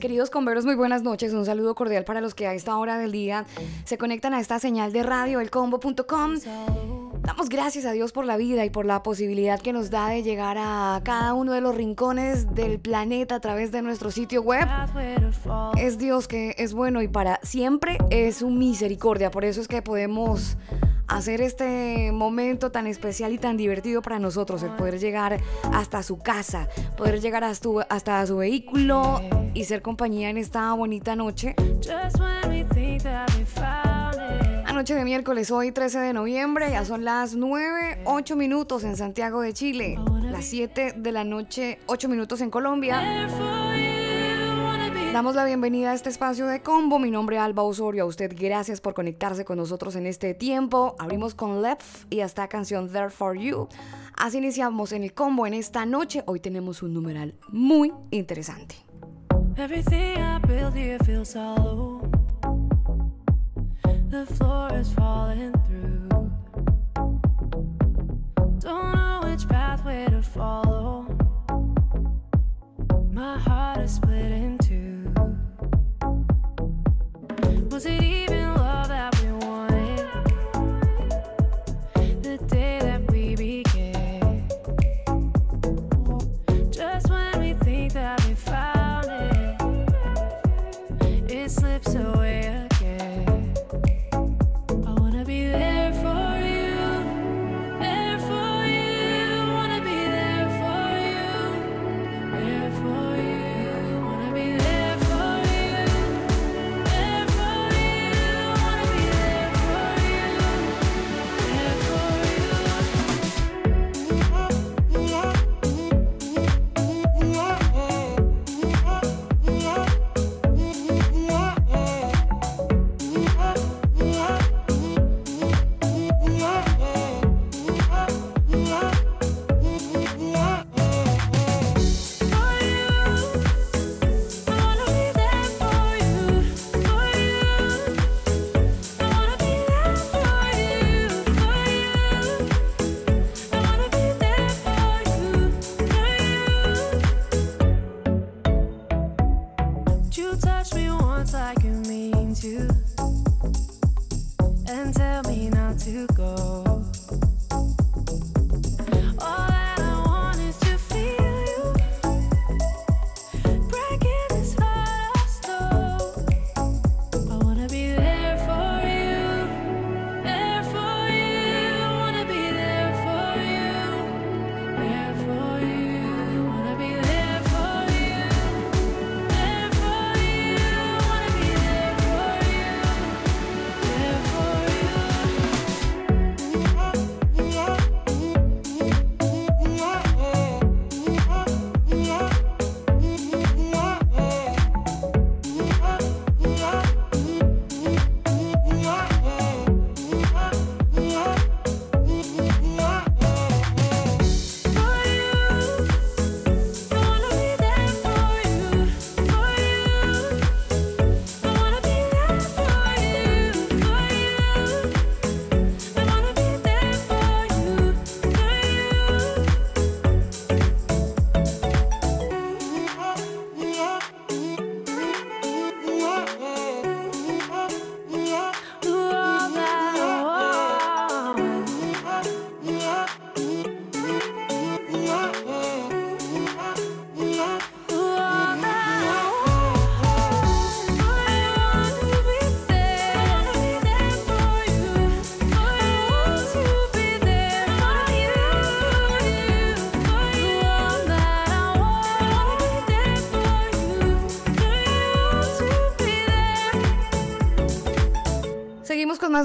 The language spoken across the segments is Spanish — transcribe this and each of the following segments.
Queridos converos, muy buenas noches. Un saludo cordial para los que a esta hora del día se conectan a esta señal de radio, elcombo.com. Damos gracias a Dios por la vida y por la posibilidad que nos da de llegar a cada uno de los rincones del planeta a través de nuestro sitio web. Es Dios que es bueno y para siempre es su misericordia. Por eso es que podemos hacer este momento tan especial y tan divertido para nosotros, el poder llegar hasta su casa, poder llegar hasta, su vehículo y ser compañía en esta bonita noche. Noche de miércoles, hoy 13 de noviembre, ya son las 9, 8 minutos en Santiago de Chile, las 7 de la noche, 8 minutos en Colombia. Damos la bienvenida a este espacio de combo. Mi nombre es Alba Osorio. A usted, gracias por conectarse con nosotros en este tiempo. Abrimos con Left y esta canción There for You. Así iniciamos en el combo en esta noche. Hoy tenemos un numeral muy interesante. Everything I build here feels hollow. The floor is falling through. Don't know which pathway to follow. My heart is split in two.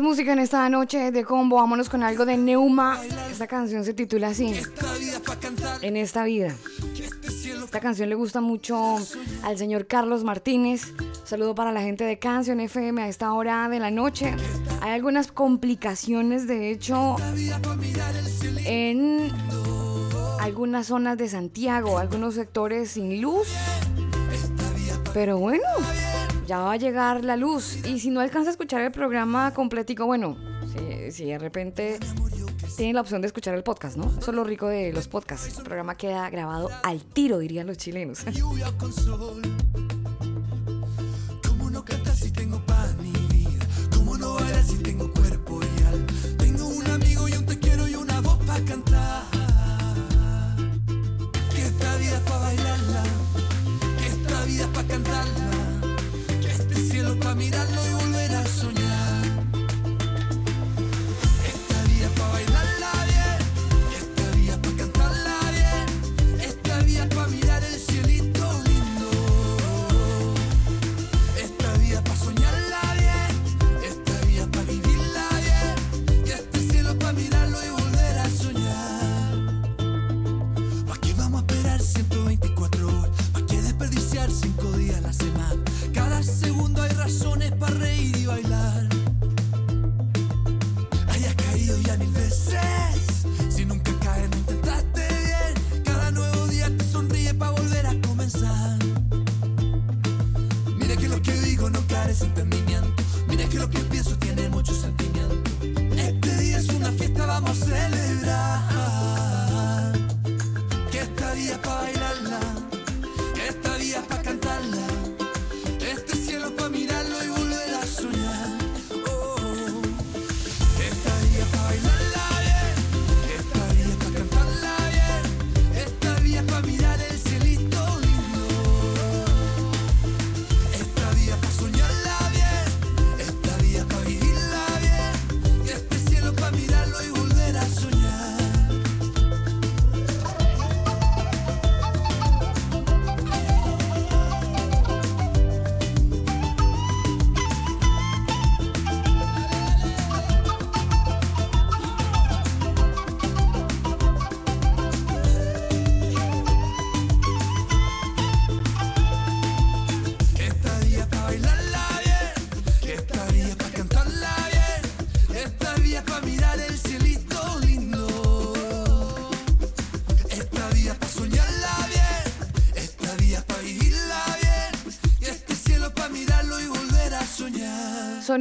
Música en esta noche de combo. Vámonos con algo de Neuma. Esta canción se titula así: En esta vida. Esta canción le gusta mucho al señor Carlos Martínez, Saludo para la gente de Canción FM a esta hora de la noche. Hay algunas complicaciones, de hecho, en algunas zonas de Santiago, algunos sectores sin luz. Pero bueno, ya va a llegar la luz. Y si no alcanza a escuchar el programa completico, bueno, si, de repente tiene la opción de escuchar el podcast, ¿no? Eso es lo rico de los podcasts. El programa queda grabado al tiro, dirían los chilenos. ¿Cómo no cantar si tengo un amigo y un y una voz cantar. Cantarla, cielo para mirarlo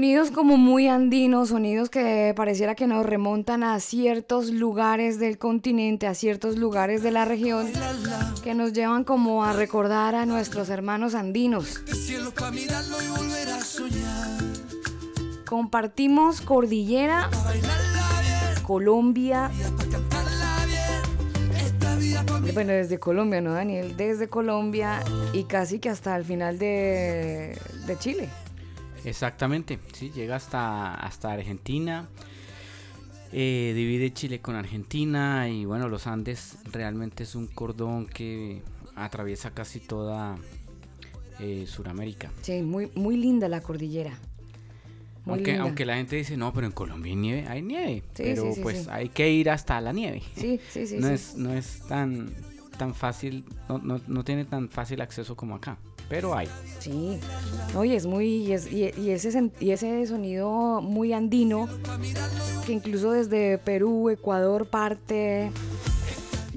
Sonidos como muy andinos, sonidos que pareciera que nos remontan a ciertos lugares del continente, a ciertos lugares de la región, que nos llevan como a recordar a nuestros hermanos andinos. Compartimos cordillera, Colombia, bueno, desde Colombia, ¿no, Daniel? Desde Colombia y casi que hasta el final de, de Chile. Exactamente, sí, llega hasta, hasta Argentina, eh, divide Chile con Argentina y bueno, los Andes realmente es un cordón que atraviesa casi toda eh, Sudamérica. Sí, muy, muy linda la cordillera. Muy Aunque, linda. aunque la gente dice, no, pero en Colombia hay nieve, hay nieve, Sí, pero sí, sí, pues hay que ir hasta la nieve. Sí, sí, sí. no. Es, no es tan, tan fácil, no, no, no tiene tan fácil acceso como acá, pero hay. Sí, oye, es muy, y, es- y- y ese, y ese sonido muy andino, que incluso desde Perú, Ecuador, parte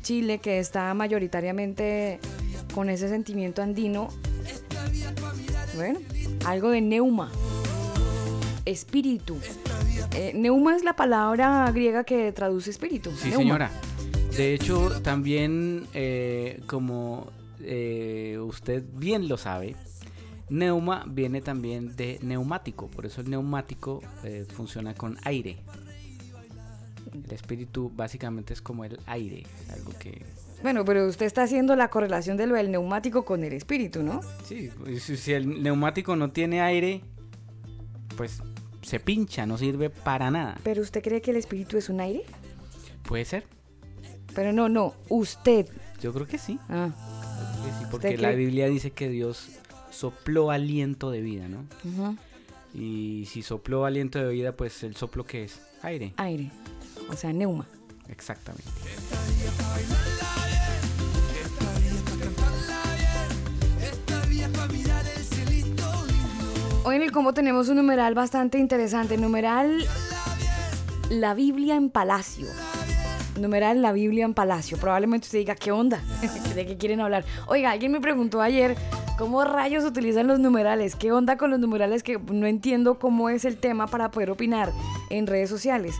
Chile, que está mayoritariamente con ese sentimiento andino, bueno, algo de neuma, espíritu. Eh, neuma es la palabra griega que traduce espíritu. Sí, neuma. señora. De hecho, también, eh, como eh, usted bien lo sabe, neuma viene también de neumático. Por eso el neumático eh, funciona con aire. El espíritu básicamente es como el aire, algo que... Bueno, pero usted está haciendo la correlación de lo del neumático con el espíritu, ¿no? Sí, si, si el neumático no tiene aire, pues se pincha, no sirve para nada. Pero usted cree que el espíritu es un aire? Puede ser, Pero no, no, usted. yo creo que sí. Ah, que sí, porque ¿Usted la? Biblia dice que Dios sopló aliento de vida, ¿no? Y si sopló aliento de vida, pues el soplo que es aire. aire. O sea, neuma. Exactamente. Hoy en el combo tenemos un numeral bastante interesante. Numeral La Biblia en Palacio. Numeral La Biblia en Palacio. Probablemente usted diga, ¿qué onda? ¿De qué quieren hablar? Oiga, alguien me preguntó ayer cómo rayos utilizan los numerales. ¿Qué onda con los numerales? Que no entiendo cómo es el tema para poder opinar en redes sociales.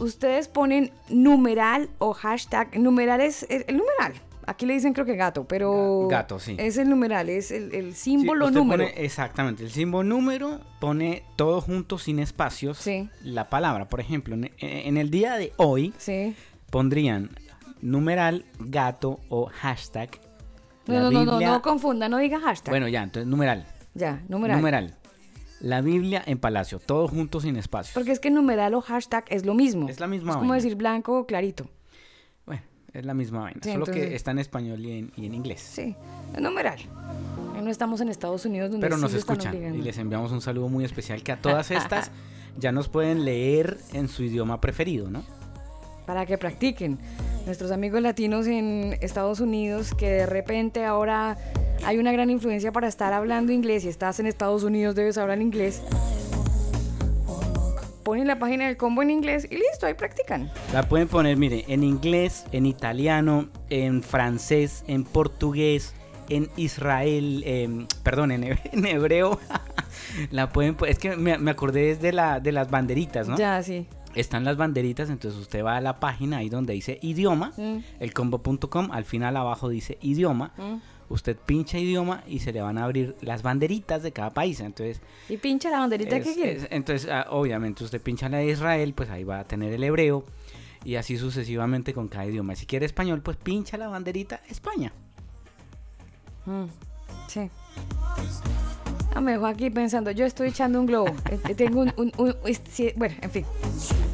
Ustedes ponen numeral o hashtag. Numeral es el, numeral. Aquí le dicen creo que gato, pero... Ga- gato, sí. Es el numeral, es el, el Sí, símbolo usted número. pone- exactamente, el símbolo número pone todo junto sin espacios Sí. la palabra. Por ejemplo, en, en el día de hoy Sí. Pondrían numeral, gato o hashtag. No, no, no, no, no confunda, no diga hashtag. Bueno, ya, entonces numeral. ya, numeral. Numeral. La Biblia en Palacio, todo junto sin espacios. Porque es que numeral o hashtag es lo mismo. Es la misma Es como vaina. decir blanco o clarito. Bueno, es la misma vaina, Sí, solo entonces- que está en español y en, y en inglés. Sí, numeral. No estamos en Estados Unidos donde Pero sí nos lo están escuchan obligando. y les enviamos un saludo muy especial que a todas estas ya nos pueden leer en su idioma preferido, ¿no? Para que practiquen. Nuestros amigos latinos en Estados Unidos que de repente ahora hay una gran influencia para estar hablando inglés y estás en Estados Unidos debes hablar inglés. Ponen la página del combo en inglés y listo, ahí practican. La pueden poner, mire, en inglés, en italiano, en francés, en portugués, en Israel, em, perdón, en, he- en hebreo. la pueden, es que me, me acordé de, la, de las banderitas, ¿no? Ya, sí. Están las banderitas, entonces usted va a la página ahí donde dice idioma, Mm. elcombo.com, al final abajo dice idioma. Mm. Usted pincha idioma y se le van a abrir las banderitas de cada país. Entonces, Y pincha la banderita que quiere. es- entonces ah, obviamente usted pincha la de Israel, pues ahí va a tener el hebreo y así sucesivamente con cada idioma. Si quiere español, pues pincha la banderita España. Mm, Sí. Ah, me dejó aquí pensando, yo estoy echando un globo. Eh, eh, Tengo un... bueno, en fin.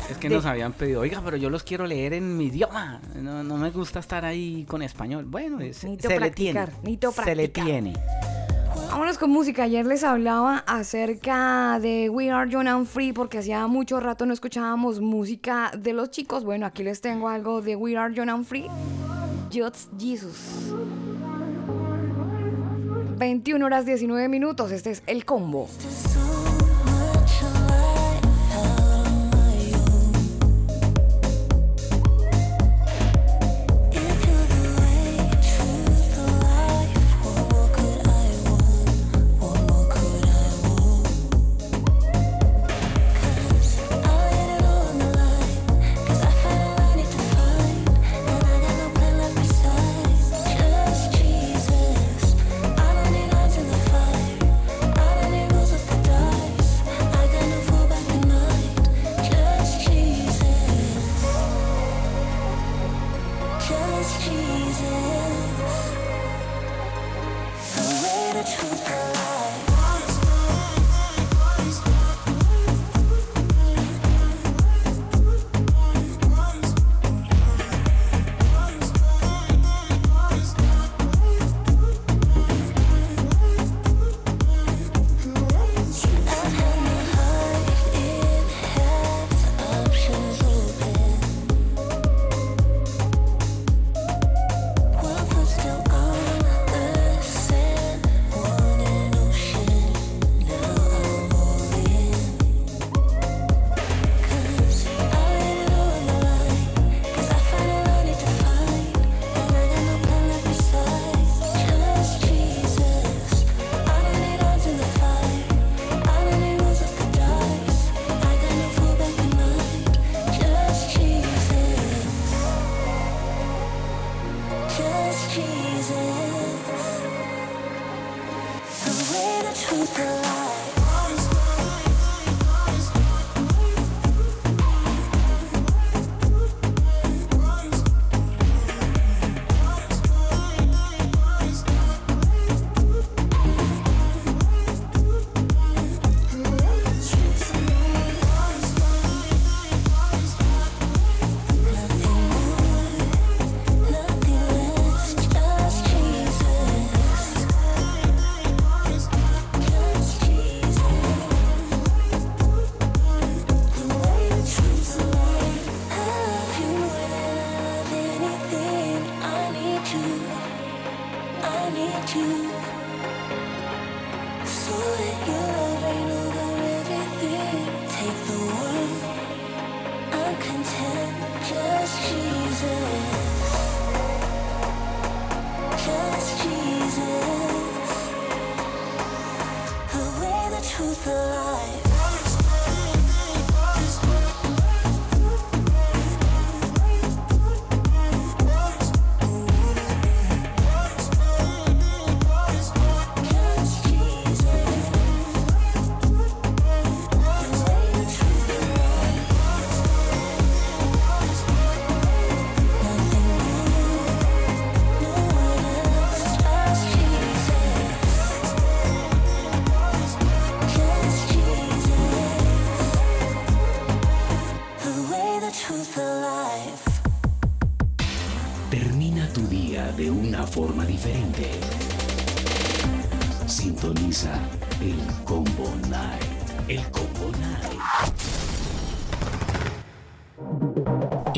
Es que De- nos habían pedido, oiga, pero yo los quiero leer en mi idioma. No, no me gusta estar ahí con español. Bueno, es- Necesito se le tiene. practicar, Se le tiene. Vámonos con música. Ayer les hablaba acerca de We Are Young and Free porque hacía mucho rato no escuchábamos música de los chicos. Bueno, aquí les tengo algo de We Are Young and Free. Just Jesus. 21 horas 19 minutos. Este es el combo.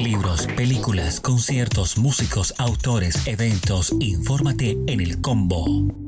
Libros, películas, conciertos, músicos, autores, eventos. Infórmate en el Combo.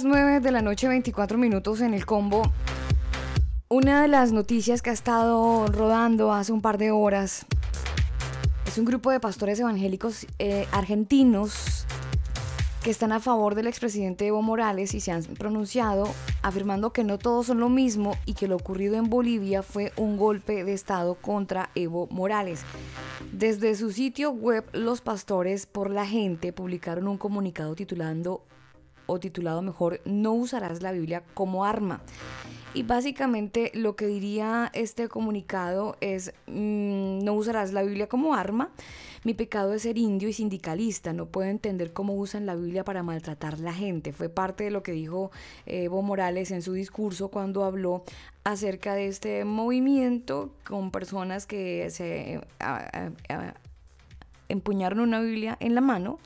Las 9 de la noche, 24 minutos en el combo. Una de las noticias que ha estado rodando hace un par de horas es un grupo de pastores evangélicos eh, argentinos que están a favor del expresidente Evo Morales y se han pronunciado afirmando que no todos son lo mismo y que lo ocurrido en Bolivia fue un golpe de Estado contra Evo Morales. Desde su sitio web, los pastores por la gente publicaron un comunicado titulando o titulado mejor, No usarás la Biblia como arma. Y básicamente lo que diría este comunicado es, mm, no usarás la Biblia como arma. Mi pecado es ser indio y sindicalista. No puedo entender cómo usan la Biblia para maltratar la gente. Fue parte de lo que dijo eh, Evo Morales en su discurso cuando habló acerca de este movimiento con personas que se a- a- a- empuñaron una Biblia en la mano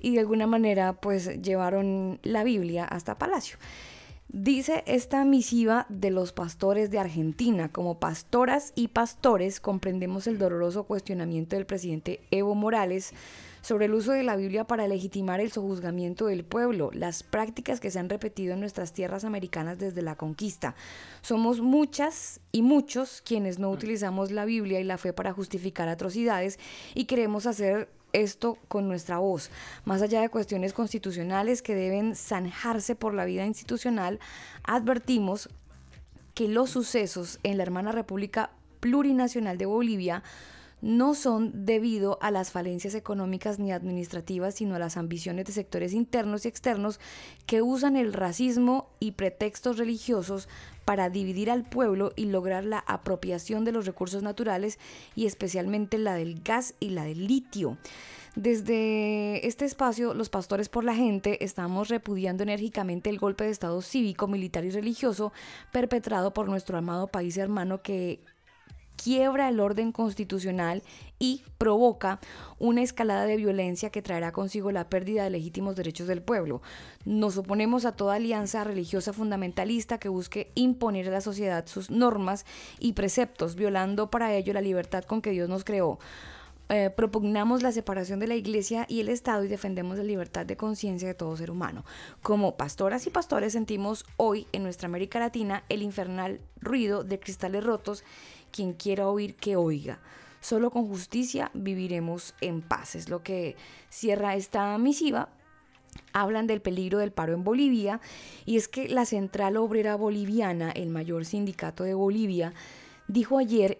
y de alguna manera pues llevaron la Biblia hasta Palacio. Dice esta misiva de los pastores de Argentina, como pastoras y pastores comprendemos el doloroso cuestionamiento del presidente Evo Morales sobre el uso de la Biblia para legitimar el sojuzgamiento del pueblo, las prácticas que se han repetido en nuestras tierras americanas desde la conquista. Somos muchas y muchos quienes no utilizamos la Biblia y la fe para justificar atrocidades y queremos hacer esto con nuestra voz. Más allá de cuestiones constitucionales que deben zanjarse por la vida institucional, advertimos que los sucesos en la hermana República Plurinacional de Bolivia no son debido a las falencias económicas ni administrativas, sino a las ambiciones de sectores internos y externos que usan el racismo y pretextos religiosos para dividir al pueblo y lograr la apropiación de los recursos naturales y especialmente la del gas y la del litio. Desde este espacio, los pastores por la gente estamos repudiando enérgicamente el golpe de Estado cívico, militar y religioso perpetrado por nuestro amado país hermano que quiebra el orden constitucional y provoca una escalada de violencia que traerá consigo la pérdida de legítimos derechos del pueblo. Nos oponemos a toda alianza religiosa fundamentalista que busque imponer a la sociedad sus normas y preceptos, violando para ello la libertad con que Dios nos creó. Eh, propugnamos la separación de la iglesia y el Estado y defendemos la libertad de conciencia de todo ser humano. Como pastoras y pastores sentimos hoy en nuestra América Latina el infernal ruido de cristales rotos. Quien quiera oír, que oiga. Solo con justicia viviremos en paz. Es lo que cierra esta misiva hablan del peligro del paro en Bolivia y es que la Central Obrera Boliviana, el mayor sindicato de Bolivia, dijo ayer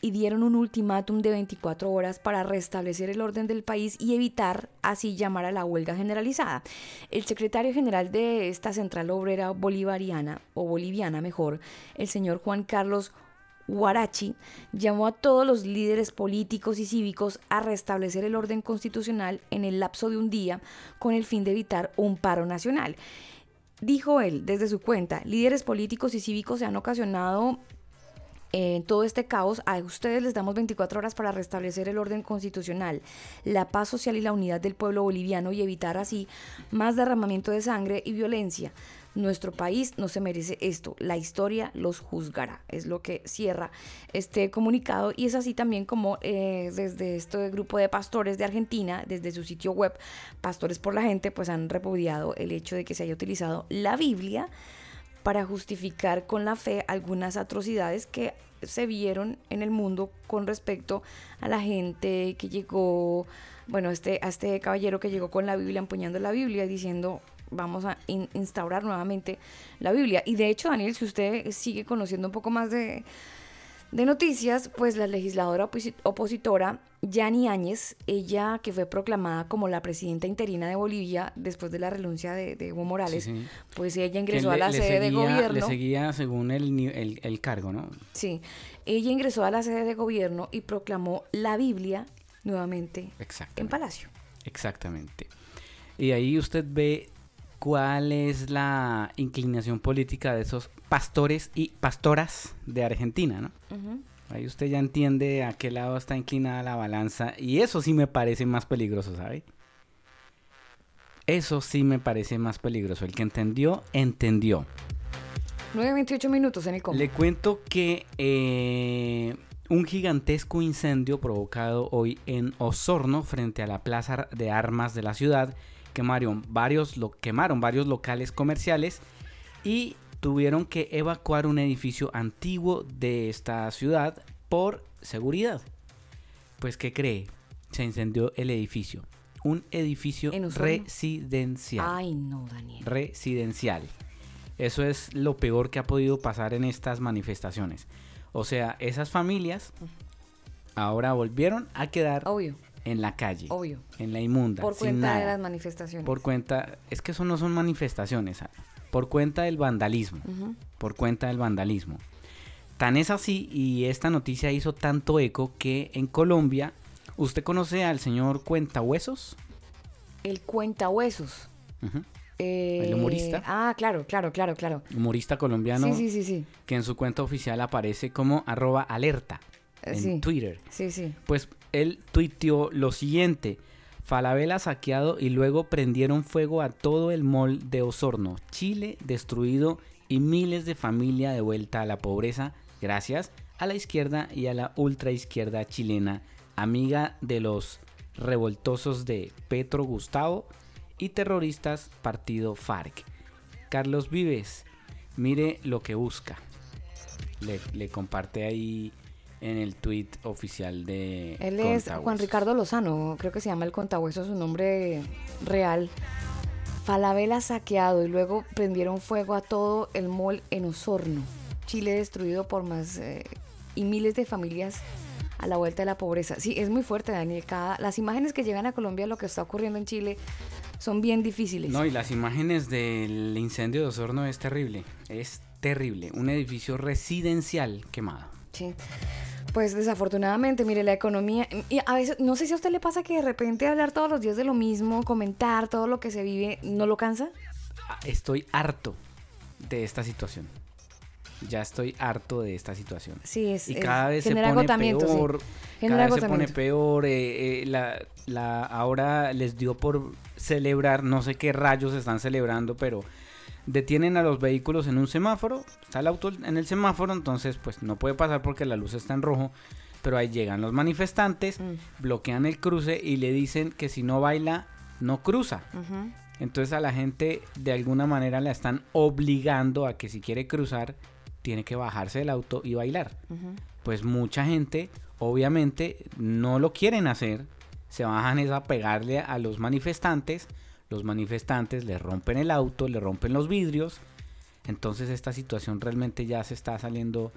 y dieron un ultimátum de 24 horas para restablecer el orden del país y evitar así llamar a la huelga generalizada. El secretario general de esta Central Obrera Bolivariana, o boliviana mejor, el señor Juan Carlos Huarachi llamó a todos los líderes políticos y cívicos a restablecer el orden constitucional en el lapso de un día con el fin de evitar un paro nacional. Dijo él desde su cuenta, líderes políticos y cívicos se han ocasionado en todo este caos, a ustedes les damos 24 horas para restablecer el orden constitucional, la paz social y la unidad del pueblo boliviano y evitar así más derramamiento de sangre y violencia. Nuestro país no se merece esto. La historia los juzgará. Es lo que cierra este comunicado. Y es así también como eh, desde este grupo de pastores de Argentina, desde su sitio web, Pastores por la Gente, pues han repudiado el hecho de que se haya utilizado la Biblia para justificar con la fe algunas atrocidades que se vieron en el mundo con respecto a la gente que llegó, bueno, este, a este caballero que llegó con la Biblia, empuñando la Biblia y diciendo vamos a in- instaurar nuevamente la Biblia. Y de hecho, Daniel, si usted sigue conociendo un poco más de, de noticias, pues la legisladora oposi- opositora Yani Áñez, ella que fue proclamada como la presidenta interina de Bolivia después de la renuncia de, de Evo Morales, Sí, sí. pues ella ingresó a la sede de gobierno. Le seguía según el, el, el cargo, ¿no? Sí, ella ingresó a la sede de gobierno y proclamó la Biblia nuevamente en. Palacio. Exactamente. Y ahí usted ve cuál es la inclinación política de esos pastores y pastoras de Argentina, ¿no? Ahí usted ya entiende a qué lado está inclinada la balanza y eso sí me parece más peligroso, ¿sabe? Eso sí me parece más peligroso. El que entendió, entendió. 9.28 minutos en el combo. Le cuento que eh, un gigantesco incendio provocado hoy en Osorno frente a la plaza de armas de la ciudad quemaron varios, lo, quemaron varios locales comerciales y tuvieron que evacuar un edificio antiguo de esta ciudad por seguridad. Pues ¿qué cree? Se incendió el edificio. Un edificio residencial Ay, no, Daniel. residencial. Eso es lo peor que ha podido pasar en estas manifestaciones. O sea, esas familias ahora volvieron a quedar Obvio, en la calle, obvio. en la inmunda, Por sin cuenta de las manifestaciones. Por cuenta, es que eso no son manifestaciones, Ana. por cuenta del vandalismo, por cuenta del vandalismo. Tan es así y esta noticia hizo tanto eco que en Colombia, ¿usted conoce al señor Cuentahuesos? El cuentahuesos. Eh, ¿El humorista? Ah, claro, claro, claro, claro. Humorista colombiano Sí, sí, sí, sí. que en su cuenta oficial aparece como arroba alerta Eh, en sí. Twitter. Sí, sí. Pues él tuiteó lo siguiente. Falabella saqueado y luego prendieron fuego a todo el mall de Osorno. Chile destruido y miles de familia de vuelta a la pobreza gracias a la izquierda y a la ultraizquierda chilena, amiga de los revoltosos de Petro Gustavo y terroristas partido FARC. Carlos Vives, mire lo que busca. Le comparte ahí en el tweet oficial de Él es. Juan Ricardo Lozano, creo que se llama el contahueso, su nombre real. Falabella saqueado y luego prendieron fuego a todo el mall en Osorno. Chile destruido por más eh, y miles de familias a la vuelta de la pobreza. Sí, es muy fuerte, Daniel. Cada, las imágenes que llegan a Colombia lo que está ocurriendo en Chile son bien difíciles. No, y las imágenes del incendio de Osorno es terrible. Es terrible. Un edificio residencial quemado. Sí. Pues desafortunadamente, mire, la economía, y a veces, no sé si a usted le pasa que de repente hablar todos los días de lo mismo, comentar todo lo que se vive, ¿no lo cansa? Ah, Estoy harto de esta situación. Ya estoy harto de esta situación. Sí, es, y es- cada vez se pone sí. peor. Cada vez se pone peor. eh, eh, la, la- ahora les dio por celebrar, no sé qué rayos están celebrando, pero detienen a los vehículos en un semáforo. Está el auto en el semáforo, entonces pues no puede pasar porque la luz está en rojo. Pero ahí llegan los manifestantes, Mm. bloquean el cruce y le dicen que si no baila, no cruza. Entonces a la gente de alguna manera la están obligando a que si quiere cruzar, tiene que bajarse del auto y bailar. Pues mucha gente, obviamente, no lo quieren hacer. Se bajan es a pegarle a los manifestantes. Los manifestantes le rompen el auto, le rompen los vidrios. Entonces esta situación realmente ya se está saliendo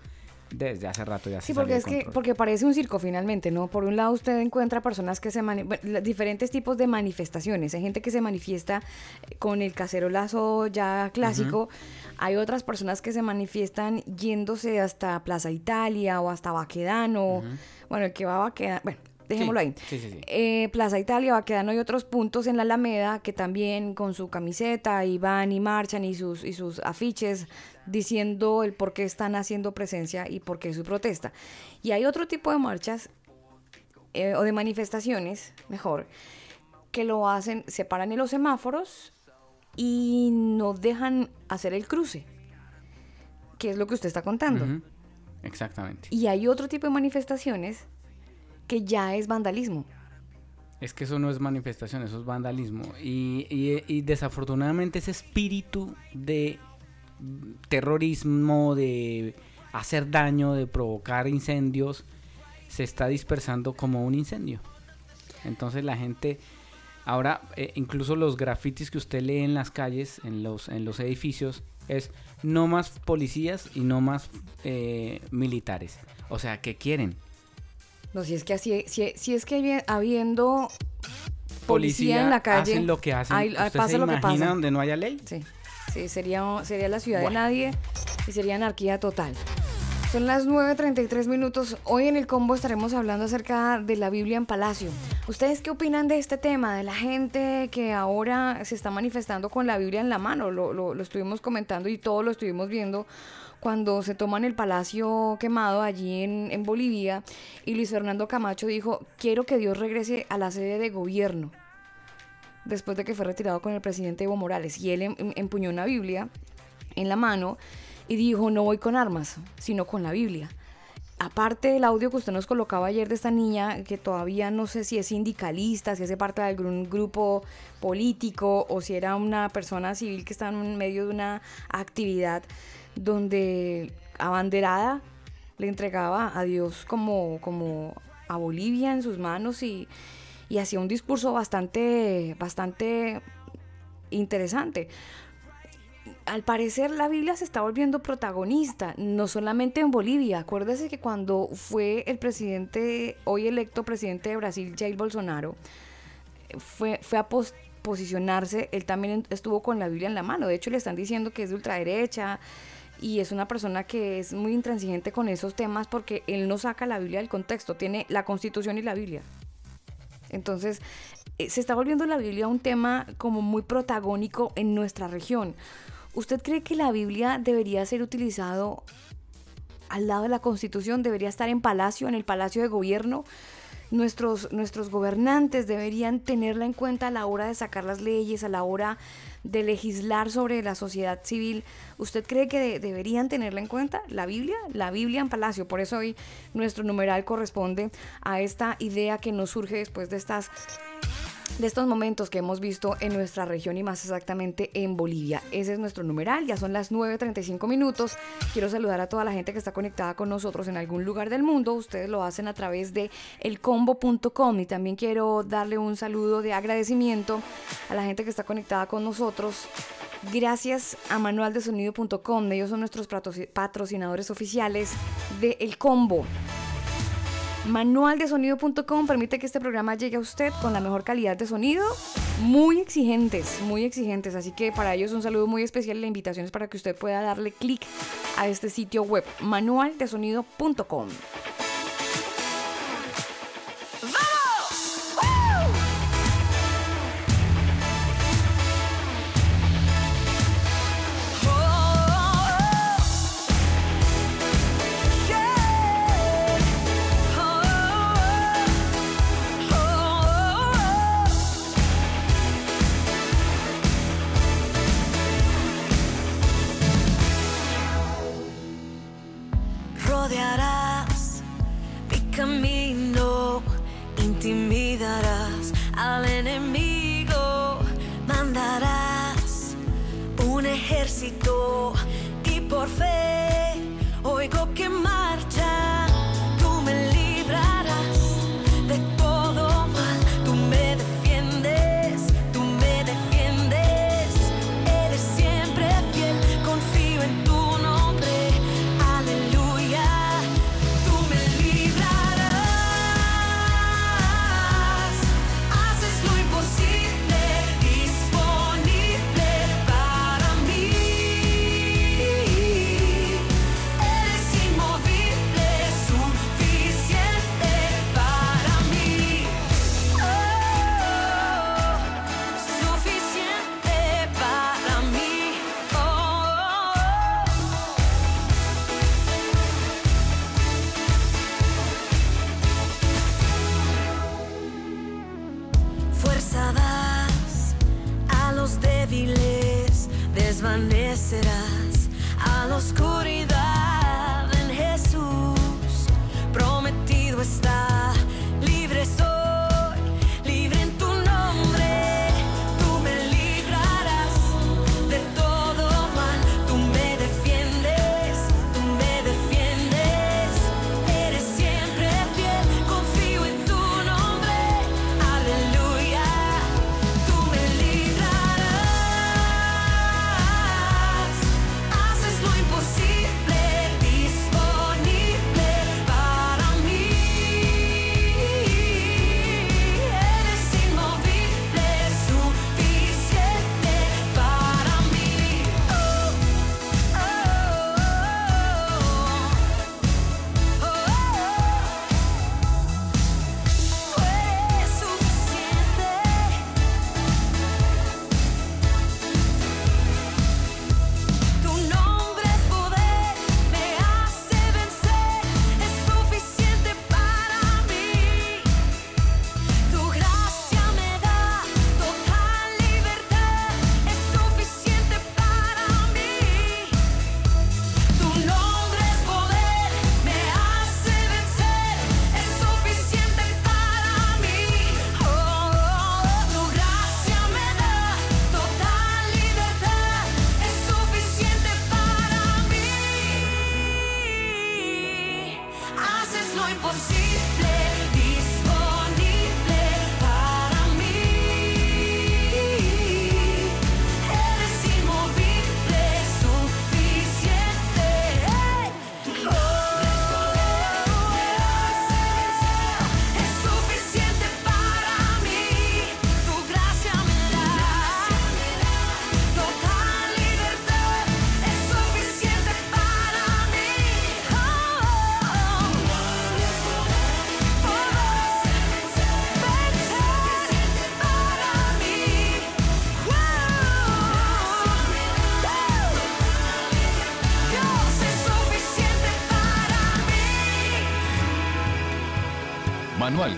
desde hace rato. Ya Sí, se porque salió es que porque parece un circo finalmente, ¿no? Por un lado usted encuentra personas que se mani- bueno, diferentes tipos de manifestaciones, hay gente que se manifiesta eh, con el cacerolazo ya clásico, hay otras personas que se manifiestan yéndose hasta Plaza Italia o hasta Baquedano, bueno, el que va a Baquedano, bueno, dejémoslo Sí, ahí. sí, sí, sí. Eh, Plaza Italia, Baquedano y otros puntos en la Alameda que también con su camiseta y van y marchan y sus, y sus afiches diciendo el por qué están haciendo presencia y por qué su protesta. Y hay otro tipo de marchas eh, o de manifestaciones, mejor, que lo hacen, se paran en los semáforos y no dejan hacer el cruce, que es lo que usted está contando. Exactamente. Y hay otro tipo de manifestaciones que ya es vandalismo. Es que eso no es manifestación, eso es vandalismo. Y, y- desafortunadamente ese espíritu de terrorismo, de hacer daño, de provocar incendios, se está dispersando como un incendio. Entonces la gente, ahora eh, incluso los grafitis que usted lee en las calles, en los, en los edificios, es no más policías y no más eh, militares. O sea, ¿qué quieren? No, si es que así, si, si es que habi- habiendo policía en la calle, hacen lo que hacen. hay- ¿Usted pasa se lo que pasa. donde no haya ley? Sí, sí, sería, sería la ciudad de nadie y sería anarquía total. Son las 9.33 minutos. Hoy en el combo estaremos hablando acerca de la Biblia en Palacio. ¿Ustedes qué opinan de este tema? De la gente que ahora se está manifestando con la Biblia en la mano. Lo, lo- lo estuvimos comentando y todo lo estuvimos viendo cuando se toman el palacio quemado allí en, Bolivia. Y Luis Fernando Camacho dijo, quiero que Dios regrese a la sede de gobierno después de que fue retirado con el presidente Evo Morales. Y él em- em- empuñó una Biblia en la mano y dijo, no voy con armas, sino con la Biblia. Aparte del audio que usted nos colocaba ayer de esta niña, que todavía no sé si es sindicalista, si hace parte de algún grupo político o si era una persona civil que está en medio de una actividad donde abanderada le entregaba a Dios como, como a Bolivia en sus manos y, y hacía un discurso bastante, bastante interesante. Al parecer la Biblia se está volviendo protagonista, no solamente en Bolivia. Acuérdese que cuando fue el presidente, hoy electo presidente de Brasil, Jair Bolsonaro, fue, fue a pos- posicionarse, él también estuvo con la Biblia en la mano. De hecho, le están diciendo que es de ultraderecha y es una persona que es muy intransigente con esos temas porque él no saca la Biblia del contexto, tiene la Constitución y la Biblia. Entonces, eh, se está volviendo la Biblia un tema como muy protagónico en nuestra región. ¿Usted cree que la Biblia debería ser utilizado al lado de la Constitución? ¿Debería estar en palacio, en el palacio de gobierno? Nuestros, nuestros gobernantes deberían tenerla en cuenta a la hora de sacar las leyes, a la hora de legislar sobre la sociedad civil. ¿Usted cree que de- deberían tenerla en cuenta? La Biblia, la Biblia en palacio. Por eso hoy nuestro numeral corresponde a esta idea que nos surge después de estas de estos momentos que hemos visto en nuestra región y más exactamente en Bolivia. Ese es nuestro numeral, ya son las 9.35 minutos. Quiero saludar a toda la gente que está conectada con nosotros en algún lugar del mundo. Ustedes lo hacen a través de elcombo.com y también quiero darle un saludo de agradecimiento a la gente que está conectada con nosotros. Gracias a manualdesonido.com, ellos son nuestros patroci- patrocinadores oficiales de El Combo. Manualdesonido.com permite que este programa llegue a usted con la mejor calidad de sonido. Muy exigentes, muy exigentes. Así que para ellos un saludo muy especial. La invitación es para que usted pueda darle clic a este sitio web, manualdesonido.com.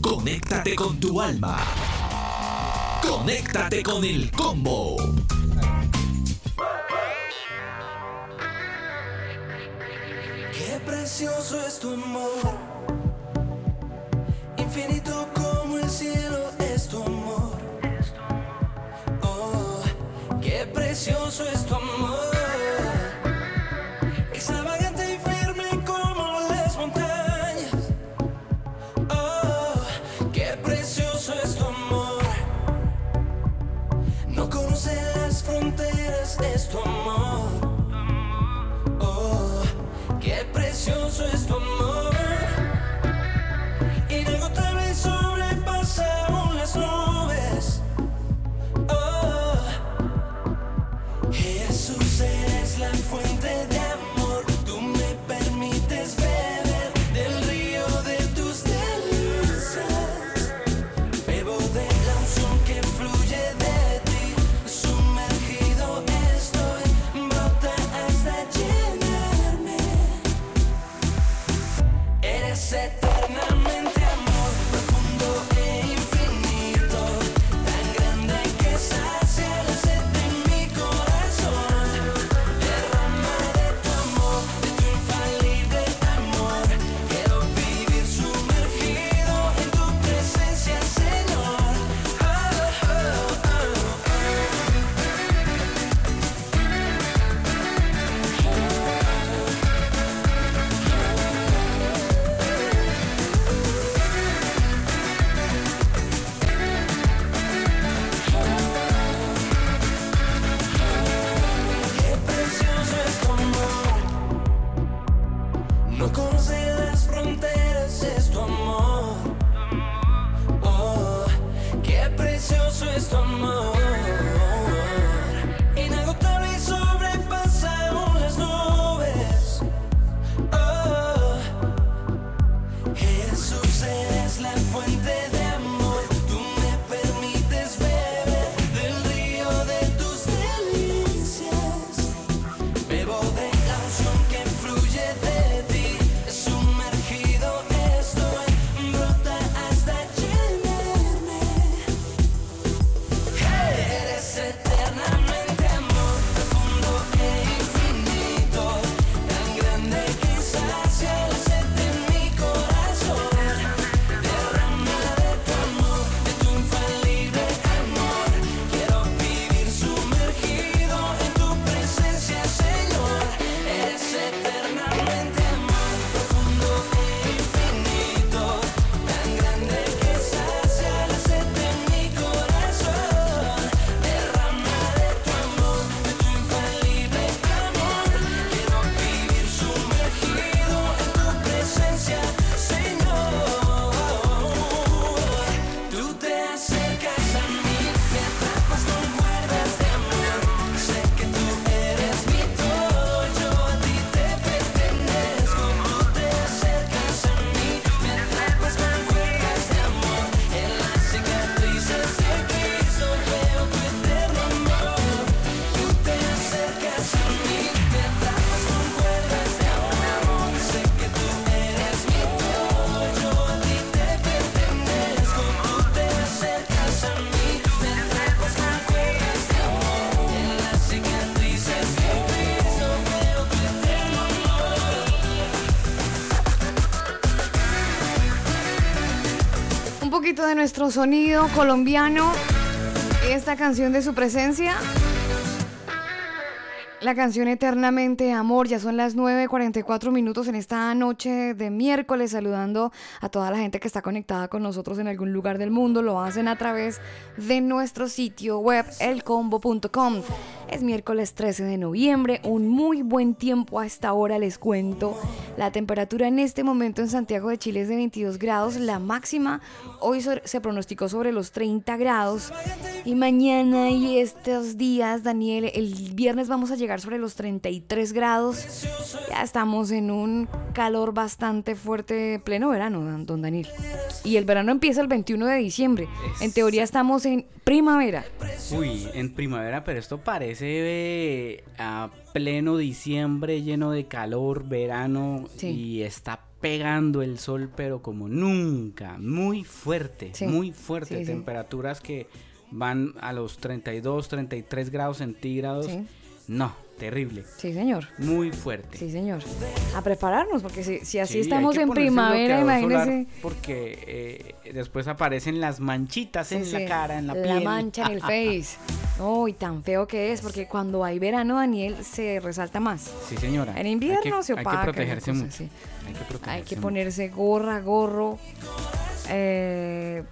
Conéctate con tu alma. Conéctate con el combo. Qué precioso es tu amor, infinito como el cielo es tu amor. Oh, qué precioso es tu amor, Oh, qué precioso es tu amor. Nuestro sonido colombiano. Esta canción de su presencia. La canción Eternamente Amor, ya son las 9.44 minutos en esta noche de miércoles, saludando a toda la gente que está conectada con nosotros en algún lugar del mundo. Lo hacen a través de nuestro sitio web, elcombo.com. Es miércoles 13 de noviembre, un muy buen tiempo a esta hora, les cuento. La temperatura en este momento en Santiago de Chile es de 22 grados, la máxima hoy se pronosticó sobre los 30 grados. Y mañana y estos días, Daniel, el viernes vamos a llegar sobre los 33 grados. Ya estamos en un calor bastante fuerte, pleno verano, don Daniel. Y el verano empieza el 21 de diciembre. En teoría estamos en primavera. Uy, en primavera, pero esto parece eh, a pleno diciembre, lleno de calor, verano, Sí. y está pegando el sol, pero como nunca, muy fuerte, Sí. muy fuerte, Sí, temperaturas que van a los 32, 33 grados centígrados. No, terrible, Sí, señor. muy fuerte. Sí, señor. A prepararnos, porque si, si así Sí, estamos en primavera, imagínese. Porque eh, después aparecen las manchitas Sí, en sí, la cara, en la, piel. mancha en el face. Uy, tan feo que es, porque cuando hay verano, Daniel, se resalta más. Sí, señora. En invierno que- se opaca. Hay que protegerse mucho. sí. Hay que protegerse Hay que mucho. ponerse gorra, gorro. eh,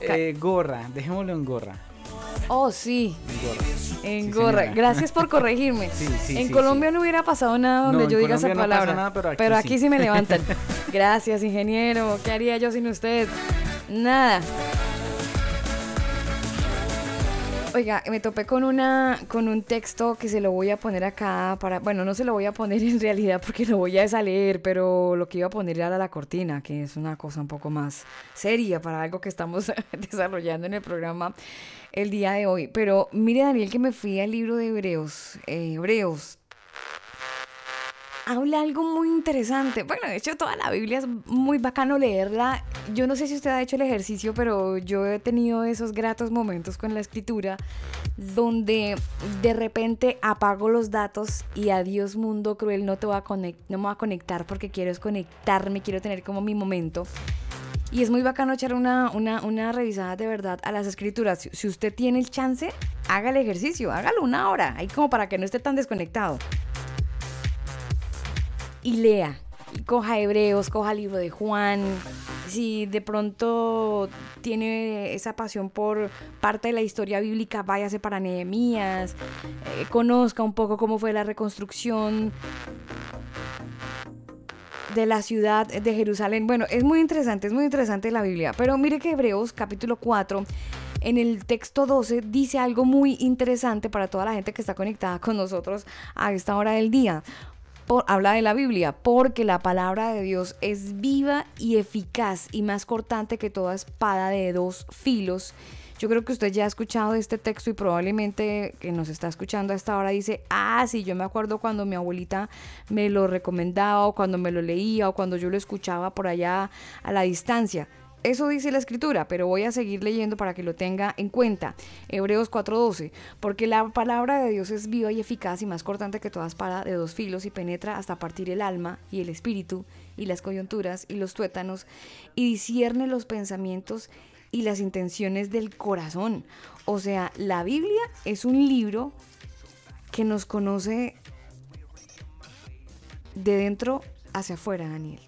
Eh, gorra, dejémoslo en gorra. Oh, sí, En gorra. en Sí, gorra. señora. Gracias por corregirme. Sí, sí, en Colombia no hubiera pasado nada donde No, yo en diga esa Colombia no pasa palabra. nada, pero aquí aquí sí. me levantan. Gracias, ingeniero. ¿Qué haría yo sin usted? Nada. Oiga, me topé con una con un texto que se lo voy a poner acá para, bueno, no se lo voy a poner en realidad porque lo voy a leer, pero lo que iba a poner era la cortina, que es una cosa un poco más seria para algo que estamos desarrollando en el programa el día de hoy. Pero mire, Daniel, que me fui al libro de Hebreos, eh, Hebreos habla algo muy interesante. Bueno, de hecho toda la Biblia es muy bacano leerla. Yo no sé si usted ha hecho el ejercicio, pero yo he tenido esos gratos momentos con la escritura donde de repente apago los datos y adiós mundo cruel, no te voy a no me voy a conectar porque quiero es conectarme, quiero tener como mi momento. Y es muy bacano echar una, una, una revisada de verdad a las escrituras. Si, usted tiene el chance, haga el ejercicio, hágalo una hora, ahí como para que no esté tan desconectado y lea. Coja Hebreos, coja el libro de Juan. Si de pronto tiene esa pasión por parte de la historia bíblica, váyase para Nehemías. eh, conozca un poco cómo fue la reconstrucción de la ciudad de Jerusalén. Bueno, es muy interesante, es muy interesante la Biblia. Pero mire que Hebreos capítulo 4, en el texto 12, dice algo muy interesante para toda la gente que está conectada con nosotros a esta hora del día. Por- habla de la Biblia, porque la palabra de Dios es viva y eficaz y más cortante que toda espada de dos filos. Yo creo que usted ya ha escuchado este texto y probablemente que nos está escuchando a esta hora dice, ah, sí, yo me acuerdo cuando mi abuelita me lo recomendaba o cuando me lo leía o cuando yo lo escuchaba por allá a la distancia. Eso dice la escritura, pero voy a seguir leyendo para que lo tenga en cuenta. Hebreos 4:12, porque la palabra de Dios es viva y eficaz y más cortante que toda espada de dos filos y penetra hasta partir el alma y el espíritu y las coyunturas y los tuétanos y discierne los pensamientos y las intenciones del corazón. O sea, la Biblia es un libro que nos conoce de dentro hacia afuera, Daniel.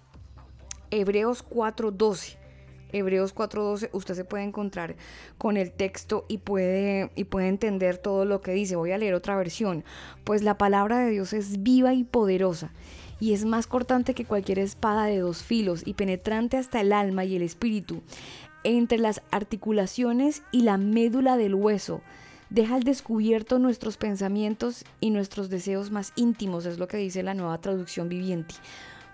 Hebreos 4:12. Hebreos 4:12, usted se puede encontrar con el texto y puede, y puede entender todo lo que dice. Voy a leer otra versión. Pues la palabra de Dios es viva y poderosa y es más cortante que cualquier espada de dos filos y penetrante hasta el alma y el espíritu, entre las articulaciones y la médula del hueso. Deja al descubierto nuestros pensamientos y nuestros deseos más íntimos, es lo que dice la nueva traducción viviente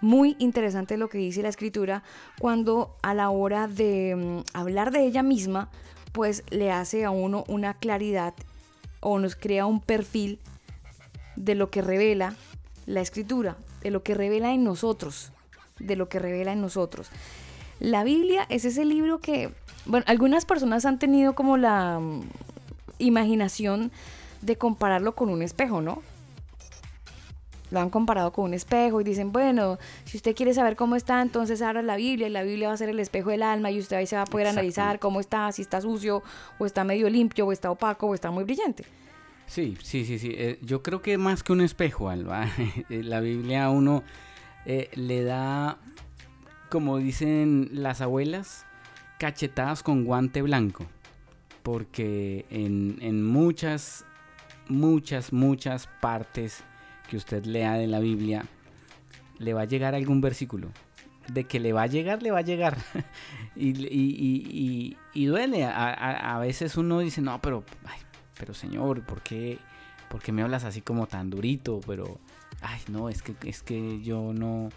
muy interesante lo que dice la escritura cuando a la hora de mm, hablar de ella misma, pues le hace a uno una claridad o nos crea un perfil de lo que revela la escritura, de lo que revela en nosotros, de lo que revela en nosotros. La Biblia es ese libro que, bueno, algunas personas han tenido como la mm, imaginación de compararlo con un espejo, ¿no? lo han comparado con un espejo y dicen, bueno, si usted quiere saber cómo está, entonces abra la Biblia y la Biblia va a ser el espejo del alma y usted ahí se va a poder analizar cómo está, si está sucio o está medio limpio o está opaco o está muy brillante. Sí, sí, sí, sí. Eh, yo creo que más que un espejo, Alba, eh, la Biblia a uno eh, le da, como dicen las abuelas, cachetadas con guante blanco. Porque en, en muchas, muchas, muchas partes que usted lea de la Biblia, le va a llegar algún versículo. De que le va a llegar, le va a llegar. y, y- y- y- duele. A, a- a veces uno dice, no, pero, ay, pero señor, ¿por qué, por qué me hablas así como tan durito? Pero, ay, no, es que, es que yo no,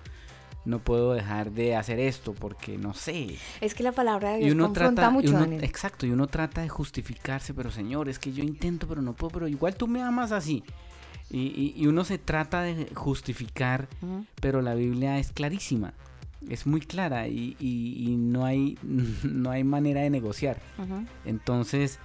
no puedo dejar de hacer esto porque no sé. Es que la palabra de Y Dios uno confronta trata, y mucho, uno- Daniel. exacto, y uno trata de justificarse, pero señor, es que yo intento, pero no puedo, pero igual tú me amas así. Y, y- y uno se trata de justificar, pero la Biblia es clarísima, es muy clara y, y- y no, hay, no hay manera de negociar. Entonces,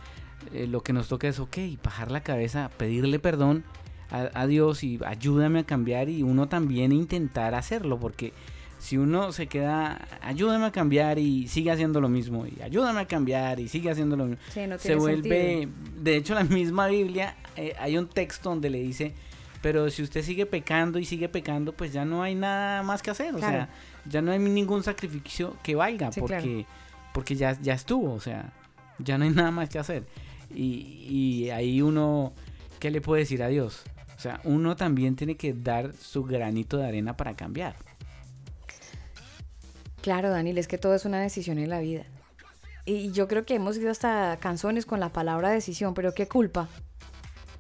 eh, lo que nos toca es, ok, bajar la cabeza, pedirle perdón a, a Dios y ayúdame a cambiar y uno también intentar hacerlo, porque si uno se queda, ayúdame a cambiar y sigue haciendo lo mismo, y ayúdame a cambiar y sigue haciendo lo mismo, Sí, no se vuelve, sentido. de hecho la misma Biblia, eh, hay un texto donde le dice, pero si usted sigue pecando y sigue pecando, pues ya no hay nada más que hacer, o sea, ya no hay ningún sacrificio que valga, Sí, porque, claro. porque ya, ya estuvo, o sea, ya no hay nada más que hacer. Y, y ahí uno, ¿qué le puede decir a Dios? O sea, uno también tiene que dar su granito de arena para cambiar. Claro, Daniel, es que todo es una decisión en la vida. Y yo creo que hemos ido hasta canciones con la palabra decisión, pero qué culpa.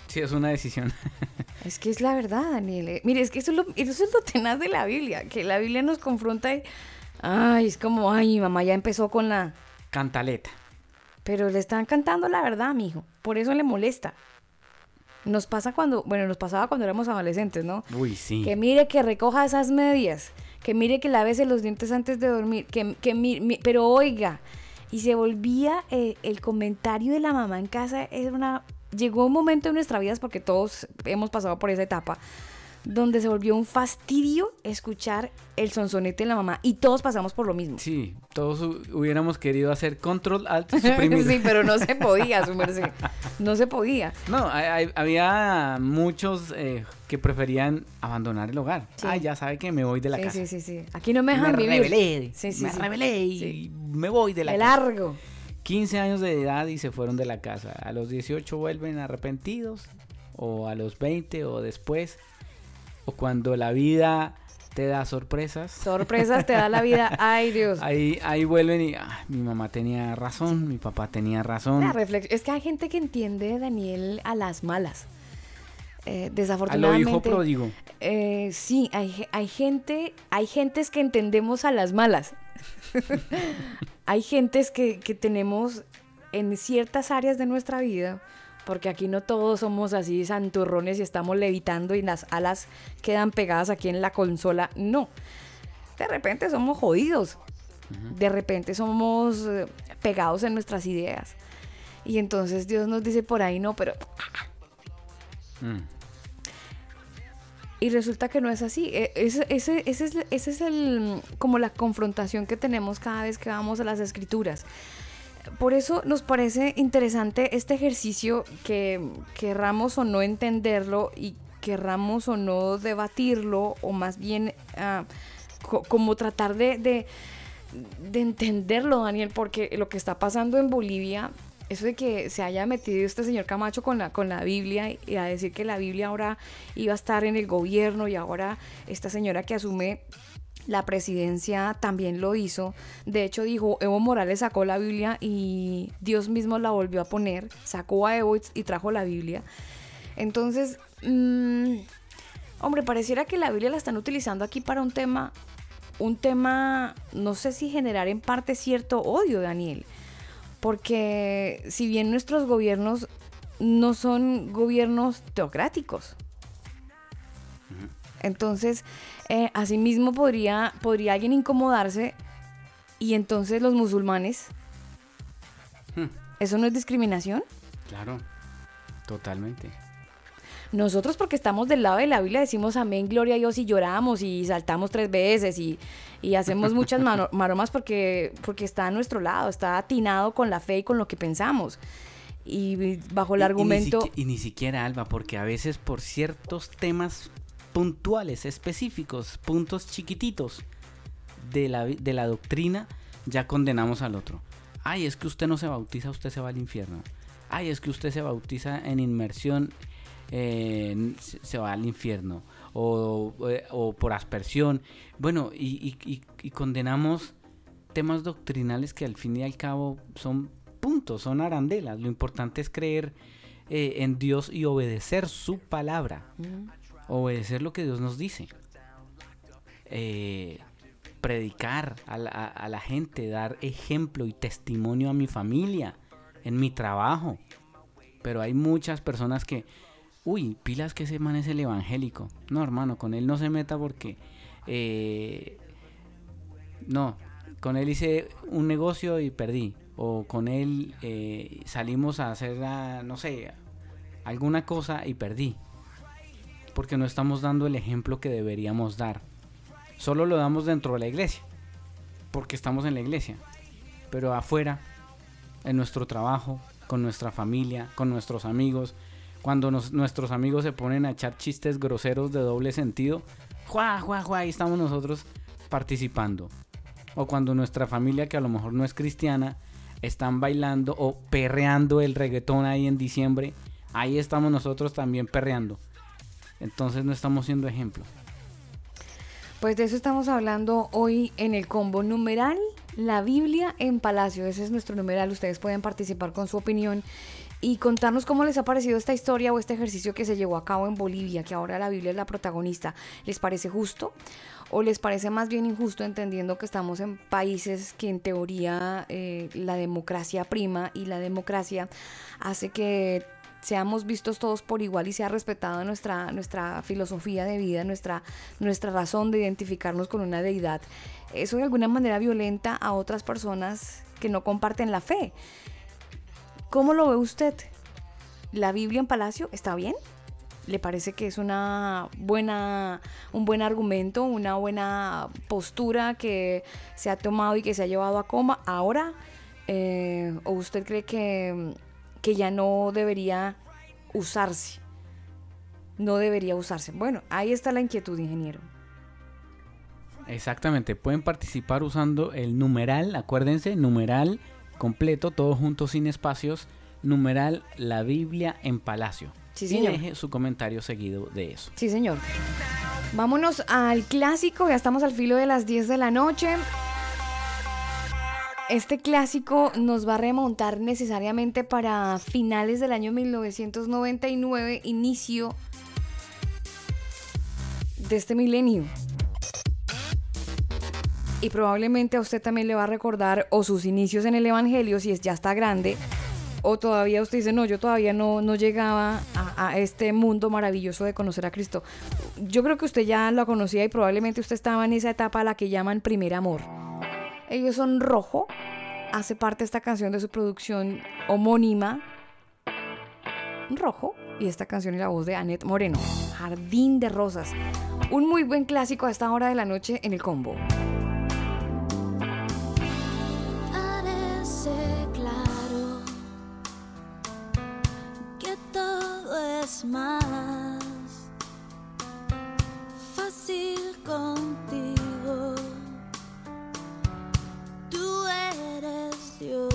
Sí, es una decisión. Es que es la verdad, Daniel. Eh, Mire, es que eso es, lo, eso es lo tenaz de la Biblia, que la Biblia nos confronta y... Ay, es como, ay, mi mamá ya empezó con la... Cantaleta. Pero le están cantando la verdad, mijo. Por eso le molesta. Nos pasa cuando, bueno, nos pasaba cuando éramos adolescentes, ¿no? Uy, sí. Que mire que recoja esas medias, que mire que lávese los dientes antes de dormir, que, que mi- mi- pero oiga, y se volvía eh, el comentario de la mamá en casa, era una, llegó un momento en nuestras vidas, porque todos hemos pasado por esa etapa, donde se volvió un fastidio escuchar el sonsonete de la mamá, y todos pasamos por lo mismo. Sí, todos hu- hubiéramos querido hacer control, alt, suprimir. sí, pero no se podía, su merced. No se podía. No, hay- había muchos eh, que preferían abandonar el hogar. Sí. Ah, ya sabe que me voy de la Sí, casa. sí, sí, sí. Aquí no me me dejan vivir. rebelé, Sí, sí, me sí. rebelé y me voy de la De casa. largo. 15 años de edad y se fueron de la casa. A los 18 vuelven arrepentidos, o a los 20 o después, o cuando la vida te da sorpresas. Sorpresas te da la vida. Ay, Dios. Ahí, ahí vuelven y "Ah, mi mamá tenía razón, mi papá tenía razón. La reflex- Es que hay gente que entiende, Daniel, a las malas. Eh, A lo hijo desafortunadamente. pródigo. eh, sí, hay, hay gente, hay gentes que entendemos a las malas. hay gentes que, que tenemos en ciertas áreas de nuestra vida, porque aquí no todos somos así santurrones y estamos levitando y las alas quedan pegadas aquí en la consola. No. De repente somos jodidos. De repente somos eh, pegados en nuestras ideas. Y entonces Dios nos dice por ahí, no, pero Mm. Y resulta que no es así. E- Ese, ese, ese es, ese es el, como la confrontación que tenemos cada vez que vamos a las escrituras. Por eso nos parece interesante este ejercicio que querramos o no entenderlo y querramos o no debatirlo o más bien ah, co- como tratar de, de, de entenderlo, Daniel, porque lo que está pasando en Bolivia, eso de que se haya metido este señor Camacho con la, con la Biblia y a decir que la Biblia ahora iba a estar en el gobierno y ahora esta señora que asume la presidencia también lo hizo. De hecho, dijo, Evo Morales sacó la Biblia y Dios mismo la volvió a poner. Sacó a Evo y- trajo la Biblia. Entonces, mm, hombre, pareciera que la Biblia la están utilizando aquí para un tema, un tema, no sé si generar en parte cierto odio, Daniel. Porque si bien nuestros gobiernos no son gobiernos teocráticos, entonces, eh, asimismo podría, podría alguien incomodarse y entonces los musulmanes, Hmm. ¿eso no es discriminación? Claro, totalmente. Nosotros porque estamos del lado de la Biblia decimos amén, gloria a Dios y lloramos y saltamos tres veces y, y hacemos muchas maromas porque, porque está a nuestro lado, está atinado con la fe y con lo que pensamos. Y bajo el Y- y ni argumento... siqui- Y, ni siquiera, Alba, porque a veces por ciertos temas puntuales, específicos, puntos chiquititos de la, de la doctrina, ya condenamos al otro. Ay, es que usted no se bautiza, usted se va al infierno. Ay, es que usted se bautiza en inmersión, eh, se va al infierno. O, eh, o por aspersión. Bueno, y, y- y- condenamos temas doctrinales que al fin y al cabo son puntos, son arandelas. Lo importante es creer eh, en Dios y obedecer su palabra. Obedecer lo que Dios nos dice. Eh, predicar a la, a- a gente, dar ejemplo y testimonio a mi familia, en mi trabajo. Pero hay muchas personas que, uy, pilas que ese man es el evangélico. No, hermano, con él no se meta porque, eh, no, con él hice un negocio y perdí. O con él eh, salimos a hacer, ah, no sé, alguna cosa y perdí. Porque no estamos dando el ejemplo que deberíamos dar. Solo lo damos dentro de la iglesia. Porque estamos en la iglesia. Pero afuera, en nuestro trabajo, con nuestra familia, con nuestros amigos, cuando nuestros amigos se ponen a echar chistes groseros de doble sentido, ¡juá, juá, juá! Ahí estamos nosotros participando. O cuando nuestra familia, que a lo mejor no es cristiana, están bailando o perreando el reggaetón ahí en diciembre, ahí estamos nosotros también perreando. Entonces no estamos siendo ejemplo. Pues de eso estamos hablando hoy en el combo numeral, la Biblia en Palacio. Ese es nuestro numeral. Ustedes pueden participar con su opinión y contarnos cómo les ha parecido esta historia o este ejercicio que se llevó a cabo en Bolivia, que ahora la Biblia es la protagonista. ¿Les parece justo? ¿O les parece más bien injusto entendiendo que estamos en países que en teoría eh, la democracia prima y la democracia hace que seamos vistos todos por igual y sea respetada nuestra, nuestra filosofía de vida, nuestra, nuestra razón de identificarnos con una deidad. Eso de alguna manera violenta a otras personas que no comparten la fe. ¿Cómo lo ve usted? ¿La Biblia en Palacio está bien? ¿Le parece que es una buena, un buen argumento, una buena postura que se ha tomado y que se ha llevado a coma ahora? Eh, ¿O usted cree que, que ya no debería usarse? No debería usarse. Bueno, ahí está la inquietud, ingeniero. Exactamente, pueden participar usando el numeral, acuérdense, numeral completo, todo junto sin espacios, numeral la Biblia en Palacio. Sí, y señor. deje su comentario seguido de eso. Sí, señor. Vámonos al clásico, ya estamos al filo de las 10 de la noche. Este clásico nos va a remontar necesariamente para finales del año 1999, inicio de este milenio. Y probablemente a usted también le va a recordar o sus inicios en el Evangelio, si es, ya está grande, o todavía usted dice, no, yo todavía no, no llegaba a, a este mundo maravilloso de conocer a Cristo. Yo creo que usted ya lo conocía y probablemente usted estaba en esa etapa a la que llaman primer amor. Ellos son rojo, hace parte esta canción de su producción homónima, rojo, y esta canción y la voz de Annette Moreno, Jardín de Rosas. Un muy buen clásico a esta hora de la noche en el combo. Parece claro que todo es más fácil contigo. you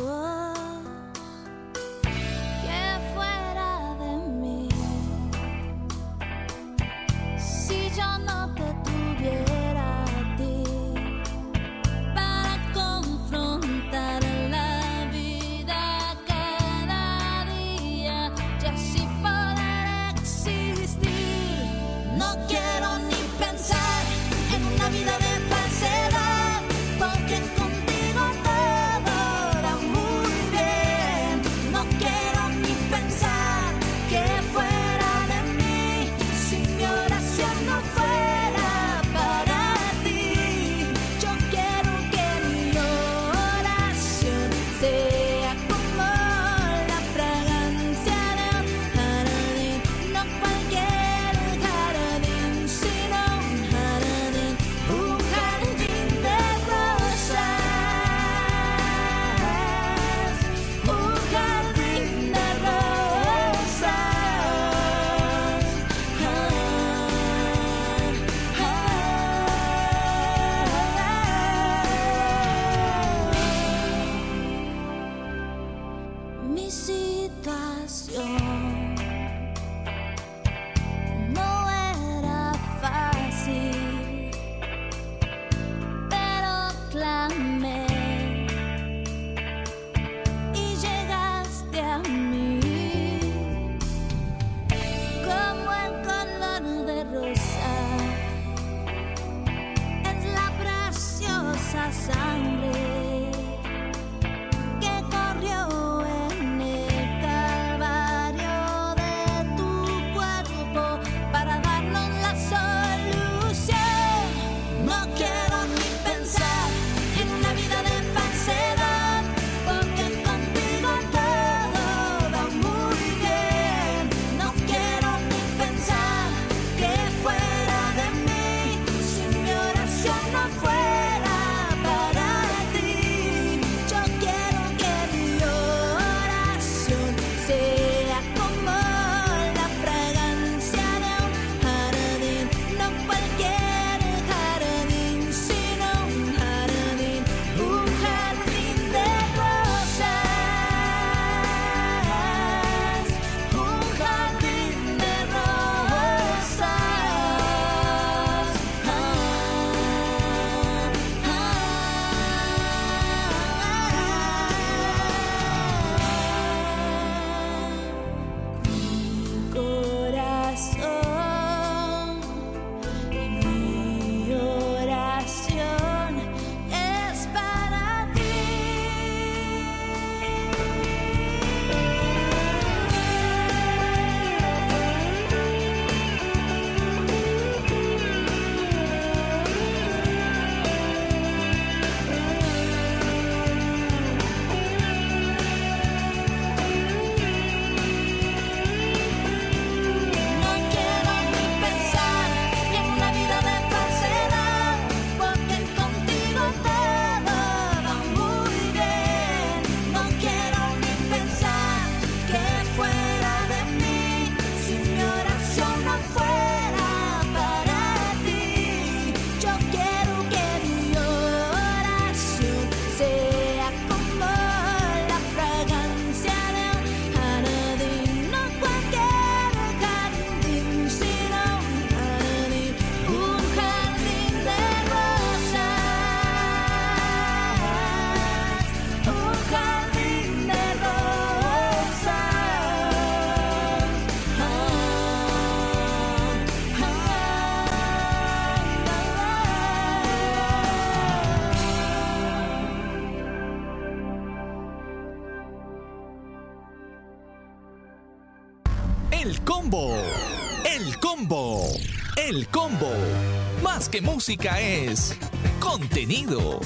Más que música es contenido.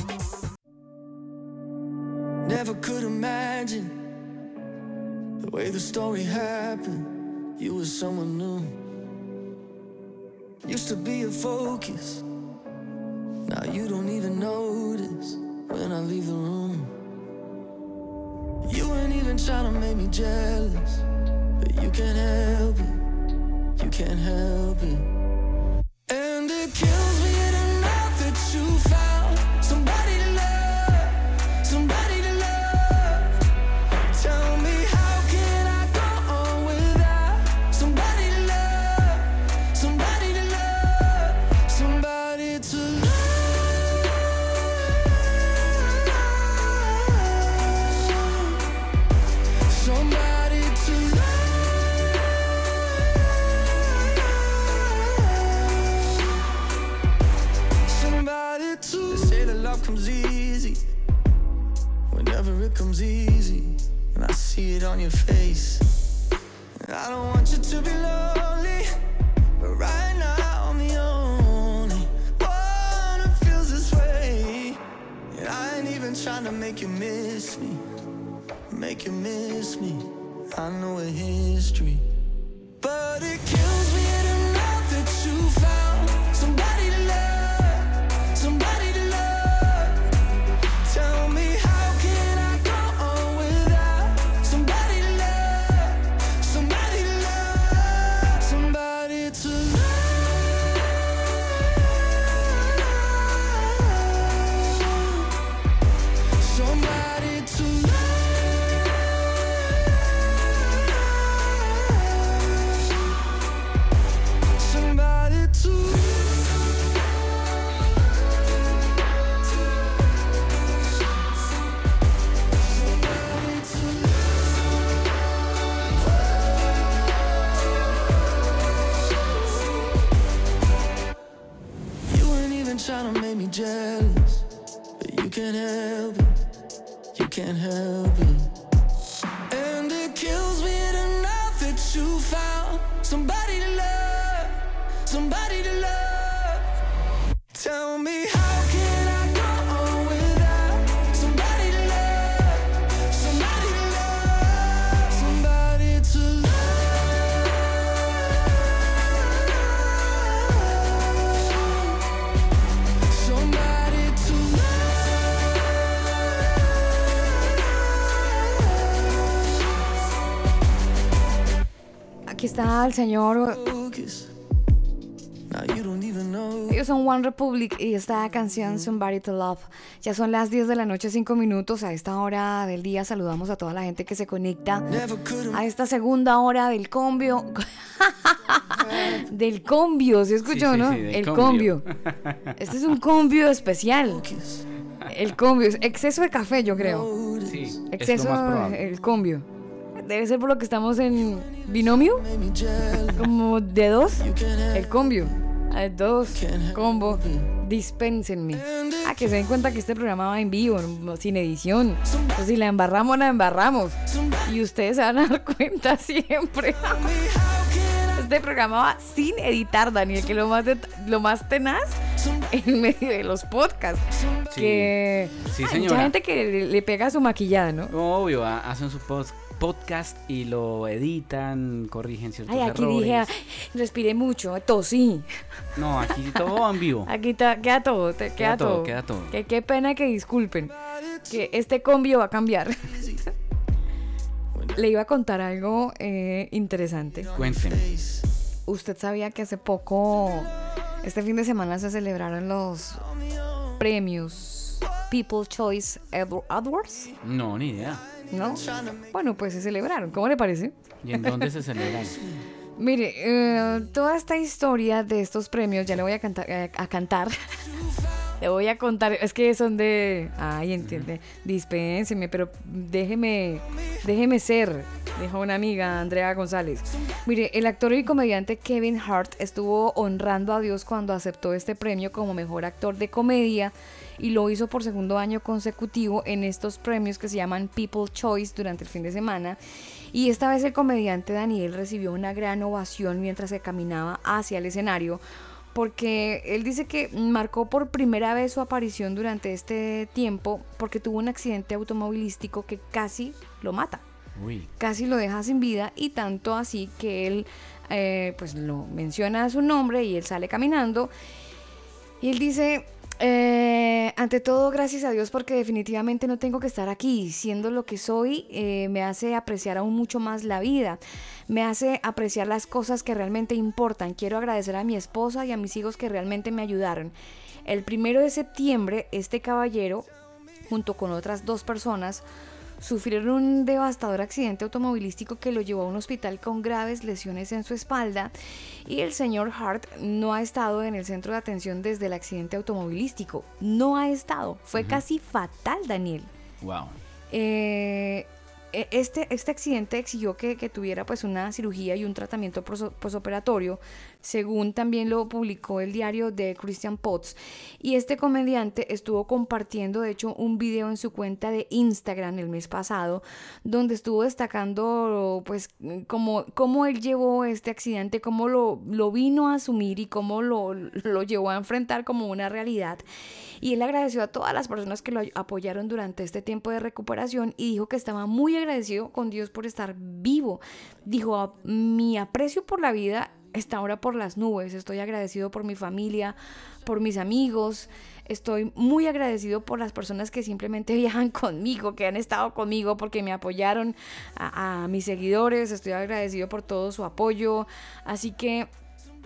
El señor. Ellos son One Republic y esta canción Somebody to Love. Ya son las 10 de la noche, 5 minutos. A esta hora del día saludamos a toda la gente que se conecta Never could a esta segunda hora del combio. del combio, ¿se escuchó, Sí, sí, no? sí, el combio. combio. Este es un combio especial. El combio. es Exceso de café, yo creo. Sí, es Exceso lo más el combio. Debe ser por lo que estamos en binomio, como de dos. El combio. A dos. Combo. Dispénsenme. Ah, que se den cuenta que este programa va en vivo, sin edición. Pues si la embarramos, la embarramos. Y ustedes se van a dar cuenta siempre. Este programa va sin editar, Daniel, que lo más, lo más tenaz en medio de los podcasts. Sí. Que Sí, hay mucha gente que le, le pega su maquillada, ¿no? Obvio, ha- hacen su pos- podcast y lo editan, corrigen ciertos Ay, aquí errores. dije, ah, respiré mucho, tosí. No, aquí todo va en vivo. Aquí ta- queda todo, te- queda, Queda todo, todo. queda todo. Que qué pena que disculpen. Que este combio va a cambiar. Le iba a contar algo eh, interesante. Cuéntenme. Usted sabía que hace poco, este fin de semana se celebraron los premios People's Choice Award- Awards, No, ni idea. ¿No? Bueno, pues se celebraron. ¿Cómo le parece? ¿Y en dónde se celebran? Mire, eh, toda esta historia de estos premios, ya le voy a cantar, eh, a cantar. le voy a contar, es que son de, ay, entiende, dispénseme, pero déjeme, déjeme ser, dijo una amiga, Andrea González. Mire, el actor y comediante Kevin Hart estuvo honrando a Dios cuando aceptó este premio como mejor actor de comedia y lo hizo por segundo año consecutivo en estos premios que se llaman People Choice durante el fin de semana. Y esta vez el comediante Daniel recibió una gran ovación mientras que caminaba hacia el escenario porque él dice que marcó por primera vez su aparición durante este tiempo porque tuvo un accidente automovilístico que casi lo mata Uy. casi lo deja sin vida y tanto así que él eh, pues lo menciona a su nombre y él sale caminando y él dice eh, ante todo gracias a Dios porque definitivamente no tengo que estar aquí siendo lo que soy eh, me hace apreciar aún mucho más la vida me hace apreciar las cosas que realmente importan. Quiero agradecer a mi esposa y a mis hijos que realmente me ayudaron. El primero de septiembre este caballero junto con otras dos personas sufrieron un devastador accidente automovilístico que lo llevó a un hospital con graves lesiones en su espalda y el señor Hart no ha estado en el centro de atención desde el accidente automovilístico. No ha estado. Fue casi fatal, Daniel. Wow. Eh, este, este accidente exigió que, que tuviera pues una cirugía y un tratamiento posoperatorio, según también lo publicó el diario de Christian Potts. Y este comediante estuvo compartiendo, de hecho, un video en su cuenta de Instagram el mes pasado, donde estuvo destacando pues cómo, cómo él llevó este accidente, cómo lo, lo vino a asumir y cómo lo, lo llevó a enfrentar como una realidad. Y él agradeció a todas las personas que lo apoyaron durante este tiempo de recuperación y dijo que estaba muy agradecido con Dios por estar vivo. Dijo, "A- mi aprecio por la vida está ahora por las nubes. Estoy agradecido por mi familia, por mis amigos. Estoy muy agradecido por las personas que simplemente viajan conmigo, que han estado conmigo porque me apoyaron, a mis seguidores. Estoy agradecido por todo su apoyo. Así que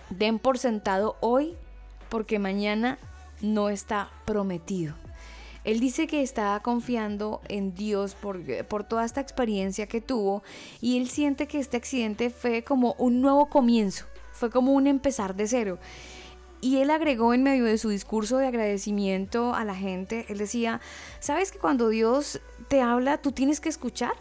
den por sentado hoy porque mañana no está prometido. Él dice que está confiando en Dios por, por toda esta experiencia que tuvo y él siente que este accidente fue como un nuevo comienzo, fue como un empezar de cero. Y él agregó en medio de su discurso de agradecimiento a la gente, él decía, ¿sabes que cuando Dios te habla, tú tienes que escuchar?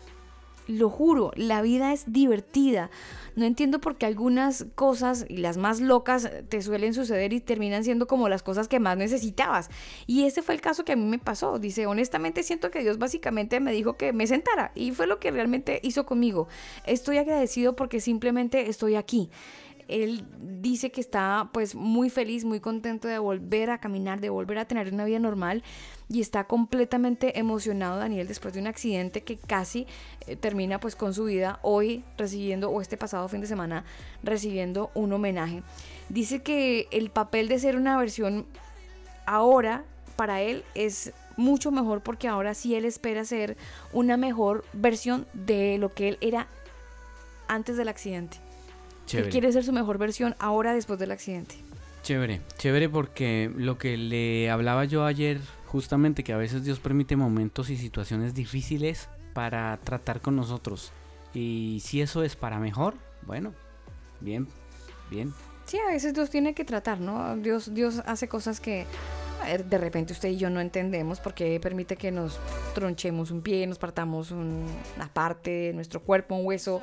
Lo juro, la vida es divertida. No entiendo por qué algunas cosas y las más locas te suelen suceder y terminan siendo como las cosas que más necesitabas. Y ese fue el caso que a mí me pasó. Dice, honestamente siento que Dios básicamente me dijo que me sentara y fue lo que realmente hizo conmigo. Estoy agradecido porque simplemente estoy aquí. Él dice que está pues muy feliz, muy contento de volver a caminar, de volver a tener una vida normal y está completamente emocionado Daniel después de un accidente que casi eh, termina pues con su vida hoy recibiendo o este pasado fin de semana recibiendo un homenaje. Dice que el papel de ser una versión ahora para él es mucho mejor porque ahora sí él espera ser una mejor versión de lo que él era antes del accidente. Chévere. quiere ser su mejor versión ahora después del accidente. Chévere, chévere porque lo que le hablaba yo ayer, justamente que a veces Dios permite momentos y situaciones difíciles para tratar con nosotros. Y si eso es para mejor, bueno, bien, bien. Sí, a veces Dios tiene que tratar, ¿no? Dios, Dios hace cosas que de repente usted y yo no entendemos porque permite que nos tronchemos un pie, nos partamos un- una parte de nuestro cuerpo, un hueso,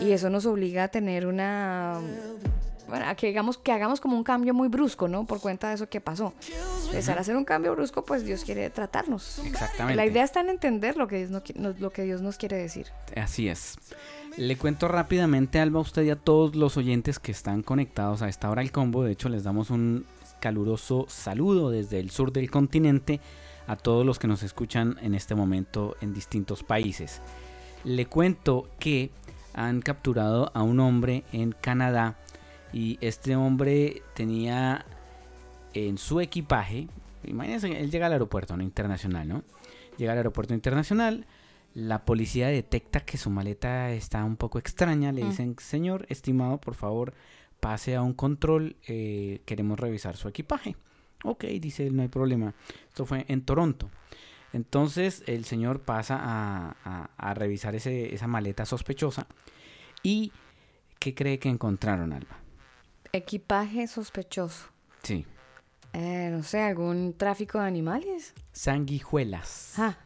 y eso nos obliga a tener una... Bueno, a que hagamos, que hagamos como un cambio muy brusco, ¿no? Por cuenta de eso que pasó. Entonces, al hacer un cambio brusco, pues Dios quiere tratarnos. Exactamente. La idea está en entender lo que Dios, no lo que Dios nos quiere decir. Así es. Le cuento rápidamente, Alba, a usted y a todos los oyentes que están conectados a esta hora al combo. De hecho, les damos un caluroso saludo desde el sur del continente a todos los que nos escuchan en este momento en distintos países. Le cuento que han capturado a un hombre en Canadá y este hombre tenía en su equipaje, imagínense, él llega al aeropuerto no internacional, ¿no? Llega al aeropuerto internacional, la policía detecta que su maleta está un poco extraña, le Mm. dicen, señor, estimado, por favor, pase a un control, eh, queremos revisar su equipaje. Ok, dice él, no hay problema. Esto fue en Toronto. Entonces el señor pasa a, a- a revisar ese- esa maleta sospechosa y ¿qué cree que encontraron, Alba? Equipaje sospechoso. Sí, Eh, no sé, algún tráfico de animales. sanguijuelas. Ah,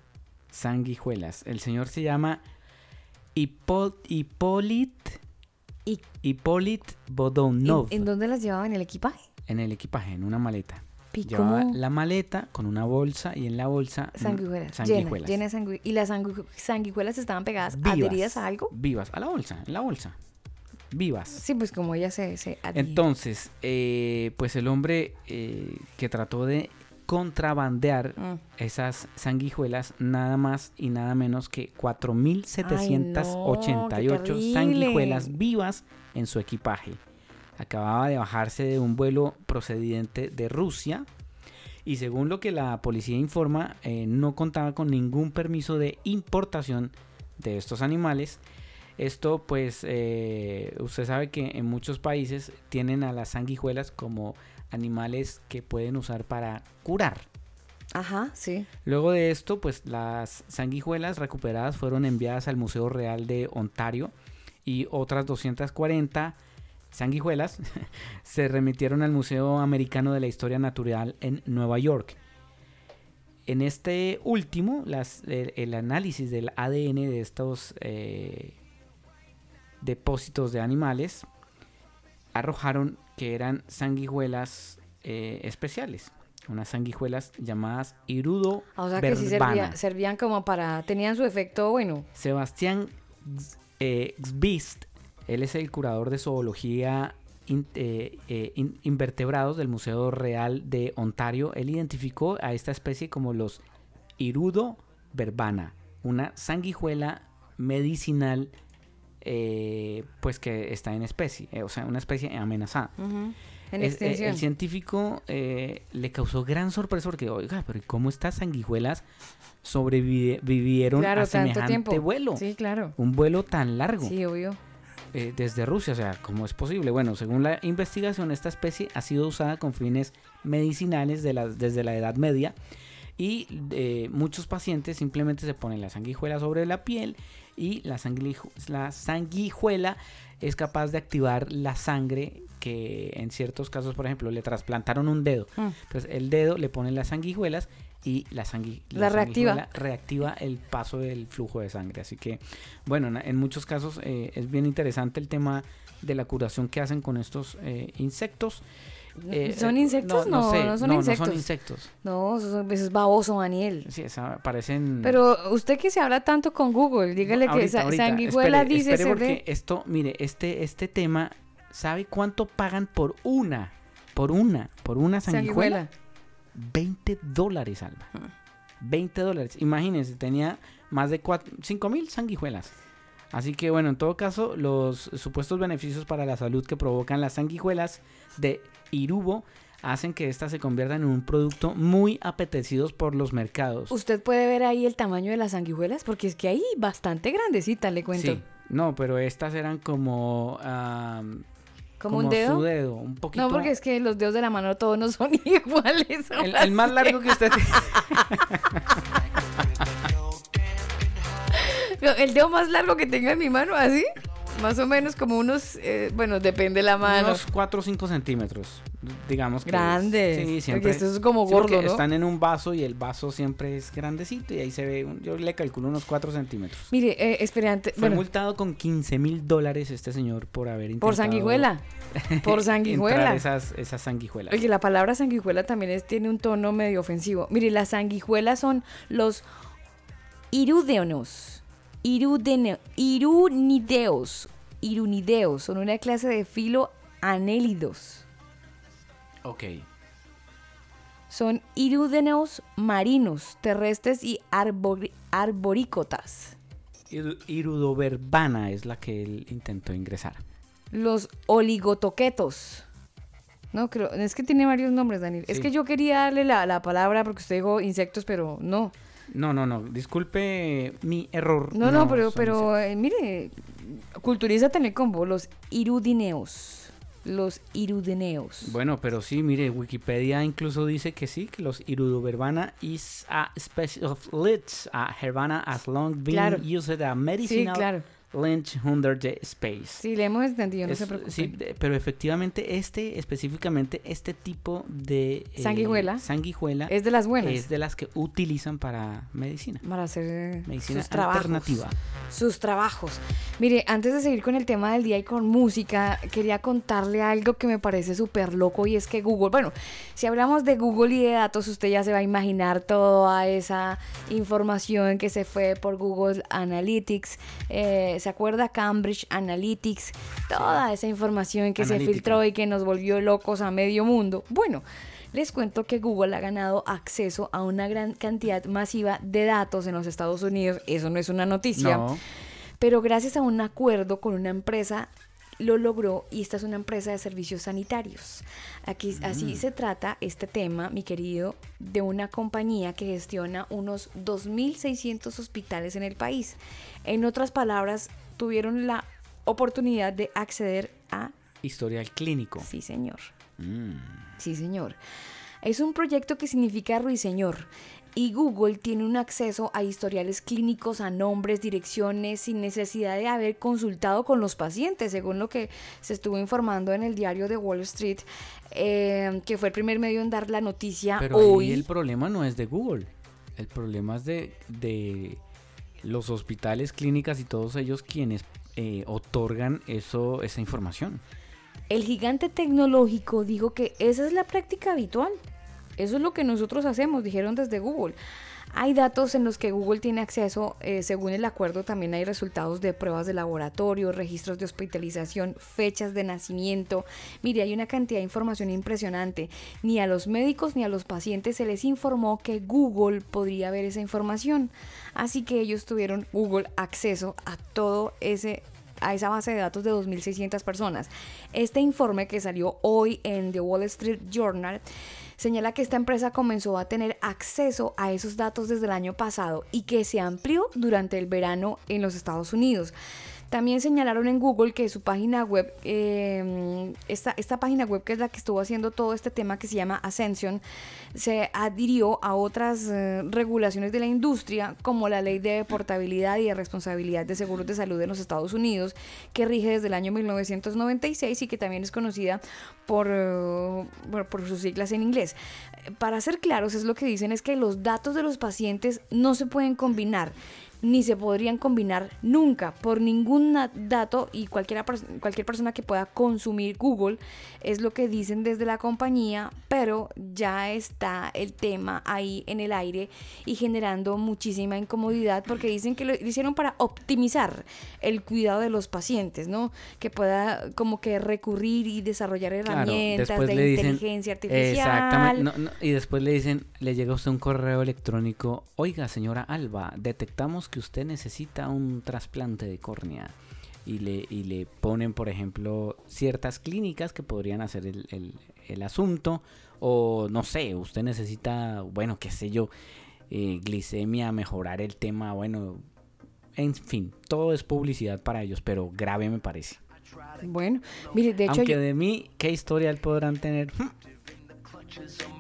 Sanguijuelas. El señor se llama Hippolit ¿Y- Hippolit ¿en, Bodonov en dónde las llevaba en el equipaje? en el equipaje, en una maleta. ¿Y Llevaba la maleta con una bolsa y en la bolsa Sanguijuelas. sanguijuelas. Llena, llena de sangui- ¿Y las sangu- sanguijuelas estaban pegadas, Vivas, adheridas a algo? Vivas, a la bolsa, en la bolsa. Vivas. Sí, pues como ella se, se. Entonces, eh, pues el hombre eh, que trató de contrabandear Mm. esas sanguijuelas, nada más y nada menos que 4.788 Ay, no, sanguijuelas vivas en su equipaje. Acababa de bajarse de un vuelo procedente de Rusia y según lo que la policía informa, eh, no contaba con ningún permiso de importación de estos animales. Esto pues eh, usted sabe que en muchos países tienen a las sanguijuelas como animales que pueden usar para curar. Ajá, sí. Luego de esto, pues las sanguijuelas recuperadas fueron enviadas al Museo Real de Ontario y otras 240 sanguijuelas se remitieron al Museo Americano de la Historia Natural en Nueva York. En este último, las- el, el análisis del ADN de estos eh, depósitos de animales arrojaron que eran sanguijuelas eh, especiales, unas sanguijuelas llamadas Irudo Ah, O sea que sí servía- verbana. servían como para... Tenían su efecto, bueno, Sebastián eh, Xbist, él es el curador de zoología in- eh, eh, in- invertebrados del Museo Real de Ontario. Él identificó a esta especie como los Irudo verbana, una sanguijuela medicinal eh, pues que está en especie, eh, o sea, una especie amenazada. ujú, en Es- eh, el científico le causó gran sorpresa porque, oiga, pero ¿y ¿cómo estas sanguijuelas sobrevivieron claro, a tanto semejante tiempo. vuelo? Sí, claro. Un vuelo tan largo Sí, obvio. desde Rusia, o sea, ¿cómo es posible? Bueno, según la investigación, esta especie ha sido usada con fines medicinales de la- desde la Edad Media y eh, muchos pacientes simplemente se ponen la sanguijuela sobre la piel y la, la sanguijuela es capaz de activar la sangre que en ciertos casos, por ejemplo, le trasplantaron un dedo. Mm. Entonces el dedo le ponen las sanguijuelas y la, sangui- La reactiva. sanguijuela reactiva el paso del flujo de sangre. Así que, bueno, en muchos casos eh, es bien interesante el tema de la curación que hacen con estos eh, insectos. Eh, ¿Son eh, insectos? No, sé, no son no, insectos. No son insectos. No, eso, es- baboso, Daniel. Sí, esa- parecen... Pero usted que se habla tanto con Google, dígale que sa- ahorita, sanguijuela espere, dice espere porque de- esto, mire, este, este tema, ¿sabe cuánto pagan por una? Por una, por una sanguijuela. sanguijuela. 20 dólares, Alba. 20 dólares. Imagínense, tenía más de 5 mil sanguijuelas. Así que bueno, en todo caso, los supuestos beneficios para la salud que provocan las sanguijuelas de Irubo hacen que éstas se conviertan en un producto muy apetecidos por los mercados. Usted puede ver ahí el tamaño de las sanguijuelas, porque es que ahí bastante grandecita, le cuento. Sí, no, pero estas eran como... am, ¿Como un dedo? su dedo, un poquito... No, porque es que los dedos de la mano todos no son iguales. el, el más largo que usted... No, El dedo más largo que tenga en mi mano, así. Más o menos como unos, eh, bueno, depende de la mano. unos 4 o 5 centímetros, digamos que es- Grande, Sí, porque siempre. esto es como sí, porque gordo, ¿no? Están en un vaso y el vaso siempre es grandecito y ahí se ve, un- yo le calculo unos 4 centímetros. Mire, eh, espere, antes, Fue bueno, multado con 15 mil dólares este señor por haber intentado... por sanguijuela. Por sanguijuela. esas, esas sanguijuelas. Oye, la palabra sanguijuela también es- tiene un tono medio ofensivo. Mire, las sanguijuelas son los irúdeos. Irudene- irunideos. Irunideos. Son una clase de filo anélidos. Ok. Son irúdenos marinos, terrestres y arbori- arborícotas. Iru- Irudoverbana es la que él intentó ingresar. Los oligotoquetos. No, creo, es que tiene varios nombres, Daniel. Es que yo quería darle la, la palabra porque usted dijo insectos, pero no. No, no, no, disculpe mi error. No, no, pero, pero eh, mire, culturízate en el combo, los irudineos. Los irudineos. Bueno, pero sí, mire, Wikipedia incluso dice que sí, que los Irudoverbana is a species of lids, a Hervana as long been Claro. used a medicinal claro. Lynch Under the Space. Sí, le hemos entendido, no Es- se preocupe. sí, pero efectivamente este, específicamente este tipo de eh, Sanguijuela. sanguijuela Es de las buenas. es de las que utilizan para medicina. Para hacer Medicina sus trabajos. alternativa. sus trabajos. Mire, antes de seguir con el tema del día y con música, quería contarle algo que me parece súper loco y es que Google, bueno, si hablamos de Google y de datos, usted ya se va a imaginar toda esa información que se fue por Google Analytics, eh, ¿se acuerda? Cambridge Analytics, toda esa información que se filtró y que nos volvió locos a medio mundo. Bueno. Les cuento que Google ha ganado acceso a una gran cantidad masiva de datos en los Estados Unidos. Eso no es una noticia No, pero gracias a un acuerdo con una empresa lo logró y esta es una empresa de servicios sanitarios. Aquí así se trata este tema, mi querido, de una compañía que gestiona unos 2.600 hospitales en el país. En otras palabras, tuvieron la oportunidad de acceder a historial clínico. Sí, señor. Mm. Sí, señor. Es un proyecto que significa ruiseñor. Y Google tiene un acceso a historiales clínicos, a nombres, direcciones, sin necesidad de haber consultado con los pacientes, según lo que se estuvo informando en el diario de Wall Street, eh, que fue el primer medio en dar la noticia Pero hoy. ahí el problema no es de Google. El problema es de, de los hospitales, clínicas y todos ellos quienes eh, otorgan eso, esa información. El gigante tecnológico dijo que esa es la práctica habitual. Eso es lo que nosotros hacemos, dijeron desde Google. Hay datos en los que Google tiene acceso, eh, según el acuerdo también hay resultados de pruebas de laboratorio, registros de hospitalización, fechas de nacimiento. Mire, hay una cantidad de información impresionante. Ni a los médicos ni a los pacientes se les informó que Google podría ver esa información. Así que ellos tuvieron Google acceso a todo ese a esa base de datos de 2.600 personas. Este informe que salió hoy en The Wall Street Journal señala que esta empresa comenzó a tener acceso a esos datos desde el año pasado y que se amplió durante el verano en los Estados Unidos. También señalaron en Google que su página web, eh, esta, esta página web que es la que estuvo haciendo todo este tema que se llama Ascension, se adhirió a otras eh, regulaciones de la industria como la ley de portabilidad y de responsabilidad de seguros de salud en los Estados Unidos, que rige desde el año 1996 y que también es conocida por, eh, por, por sus siglas en inglés. Para ser claros, es lo que dicen es que los datos de los pacientes no se pueden combinar ni se podrían combinar nunca por ningún dato y cualquiera, pers- cualquier persona que pueda consumir Google es lo que dicen desde la compañía, pero ya está el tema ahí en el aire y generando muchísima incomodidad porque dicen que lo hicieron para optimizar el cuidado de los pacientes, ¿no? Que pueda como que recurrir y desarrollar herramientas de dicen- inteligencia artificial. Exactamente. no, no, y después le dicen, le llega a usted un correo electrónico, oiga señora Alba, detectamos que usted necesita un trasplante de córnea. Y le, y le ponen, por ejemplo, ciertas clínicas que podrían hacer el, el- el asunto. O no sé, usted necesita, bueno, qué sé yo, eh, glicemia, mejorar el tema, bueno, en fin, todo es publicidad para ellos, pero grave me parece. Bueno, mire, de hecho Aunque yo- de mí, ¿qué historial podrán tener?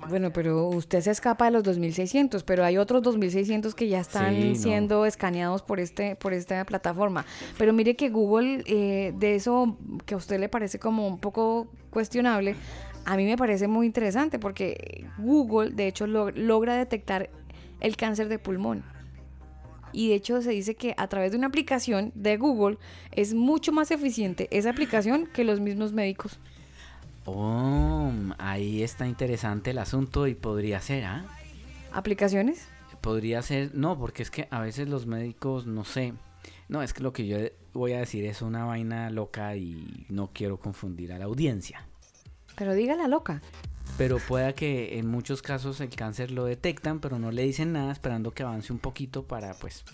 Bueno, pero usted se escapa de los 2600, pero hay otros 2600 que ya están Sí, no. siendo escaneados por este por esta plataforma. Pero mire que Google eh, de eso que a usted le parece como un poco cuestionable, a mí me parece muy interesante porque Google de hecho lo- logra detectar el cáncer de pulmón. Y de hecho se dice que a través de una aplicación de Google es mucho más eficiente esa aplicación que los mismos médicos. Oh, ahí está interesante el asunto y podría ser, ¿ah? ¿Aplicaciones? Podría ser, no, porque es que a veces los médicos, no sé, no, es que lo que yo voy a decir es una vaina loca y no quiero confundir a la audiencia. Pero dígala loca. Pero pueda que en muchos casos el cáncer lo detectan, pero no le dicen nada, esperando que avance un poquito para, pues,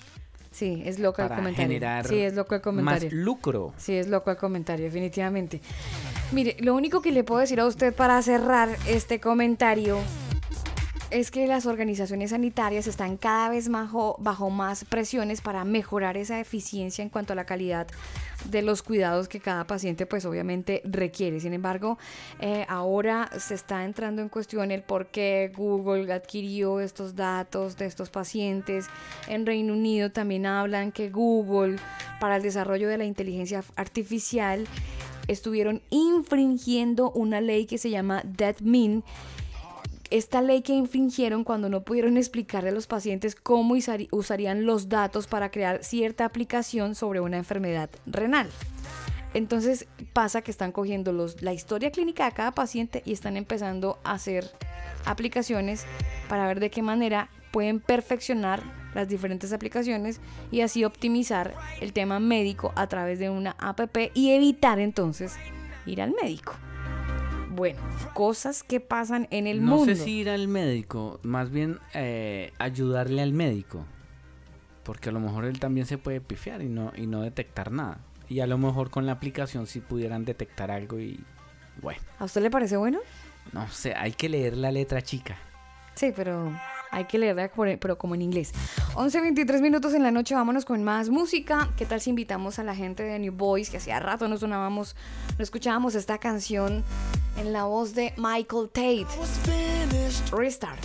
Sí, es loco el comentario. generar sí, es loco el comentario. más lucro. Sí, es loco el comentario, definitivamente. Mire, lo único que le puedo decir a usted para cerrar este comentario es que las organizaciones sanitarias están cada vez bajo, bajo más presiones para mejorar esa eficiencia en cuanto a la calidad de los cuidados que cada paciente pues obviamente requiere. Sin embargo, eh, ahora se está entrando en cuestión el por qué Google adquirió estos datos de estos pacientes. En Reino Unido también hablan que Google para el desarrollo de la inteligencia artificial estuvieron infringiendo una ley que se llama DeadMin esta ley que infringieron cuando no pudieron explicarle a los pacientes cómo usarían los datos para crear cierta aplicación sobre una enfermedad renal. Entonces pasa que están cogiendo los, la historia clínica de cada paciente y están empezando a hacer aplicaciones para ver de qué manera pueden perfeccionar las diferentes aplicaciones y así optimizar el tema médico a través de una app y evitar entonces ir al médico. Bueno, cosas que pasan en el no mundo. sé si ir al médico, más bien eh, ayudarle al médico. Porque a lo mejor él también se puede pifiar y no, y no detectar nada. Y a lo mejor con la aplicación sí pudieran detectar algo y bueno, ¿A usted le parece bueno? no sé, hay que leer la letra chica. Sí, pero hay que leerla, pero como en inglés. 11, 23 minutos en la noche, vámonos con más música. ¿Qué tal si invitamos a la gente de New Boys, que hacía rato no sonábamos, no escuchábamos esta canción en la voz de Michael Tate? Restart.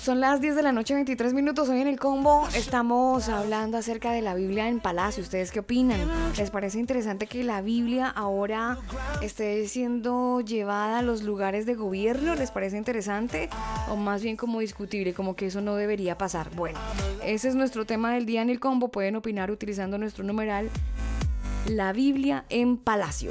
Son las 10 de la noche, 23 minutos. Hoy en el combo estamos hablando acerca de la Biblia en Palacio. ¿Ustedes qué opinan? ¿Les parece interesante que la Biblia ahora esté siendo llevada a los lugares de gobierno? ¿Les parece interesante? O más bien como discutible, como que eso no debería pasar. Bueno, ese es nuestro tema del día en el combo. Pueden opinar utilizando nuestro numeral La Biblia en Palacio.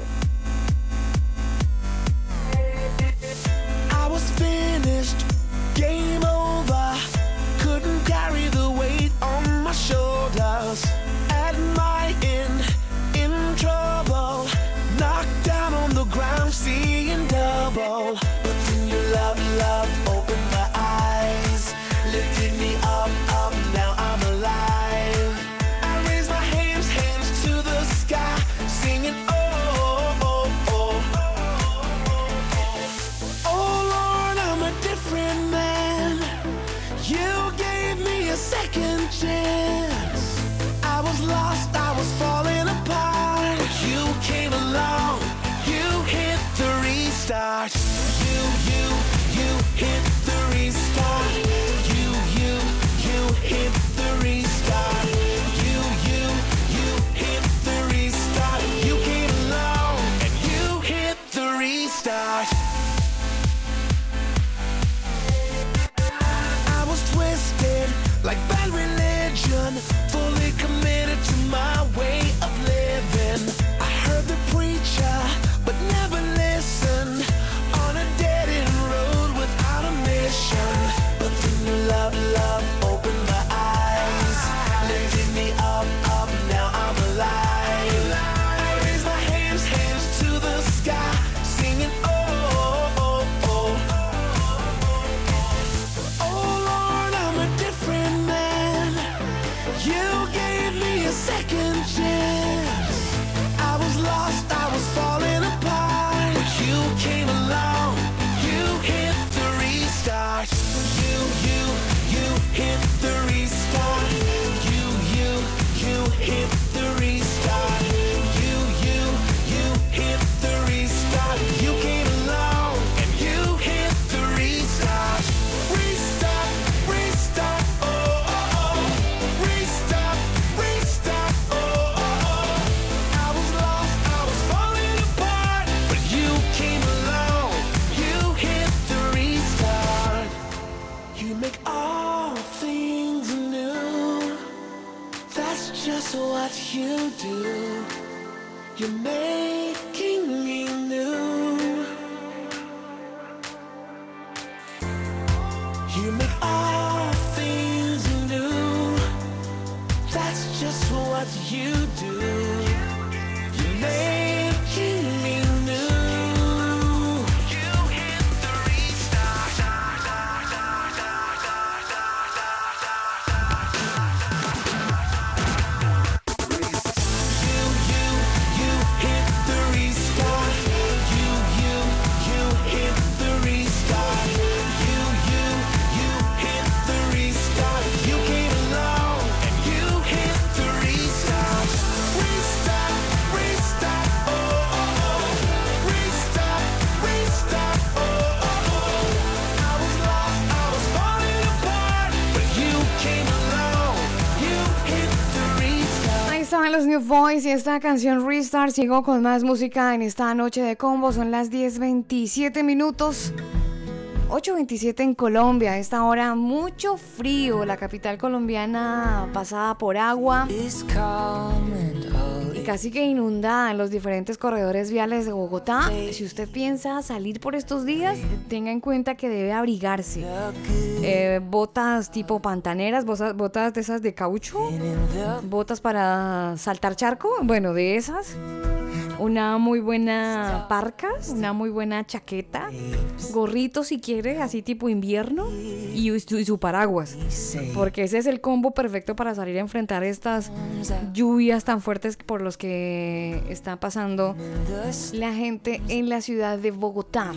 Boys y esta canción Restart. Sigo con más música en esta noche de combo. Son las 10.27 minutos. 8.27 en Colombia. A esta hora mucho frío. La capital colombiana pasada por agua y casi que inundada en los diferentes corredores viales de Bogotá. Si usted piensa salir por estos días, tenga en cuenta que debe abrigarse. Eh, botas tipo pantaneras, botas, botas de esas de caucho, botas para saltar charco, bueno, de esas. Una muy buena parca, una muy buena chaqueta, gorrito si quiere, así tipo invierno, y, su- y su paraguas. Porque ese es el combo perfecto para salir a enfrentar estas lluvias tan fuertes por los que está pasando la gente en la ciudad de Bogotá.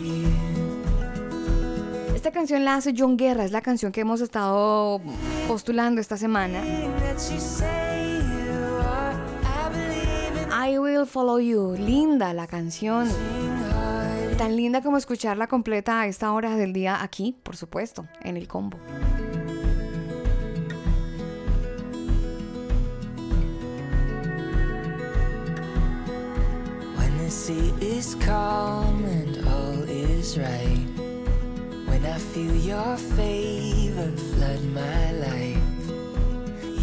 Esta canción la hace John Guerra, es la canción que hemos estado postulando esta semana. I Will Follow You, linda la canción. Tan linda como escucharla completa a esta hora del día aquí, por supuesto, en el combo. When the sea is calm and all is right. When I feel your favor flood my life.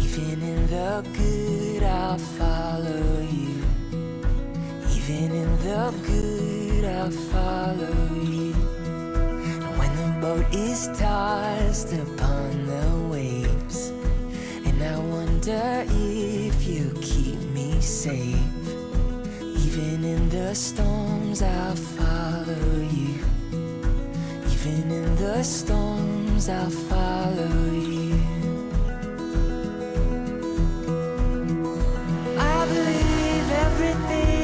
Even in the good, I'll follow you. Even in the good, I'll follow you. When the boat is tossed upon the waves, and I wonder if you keep me safe. Even in the storms, I'll follow you. Even in the storms, I'll follow you. I believe everything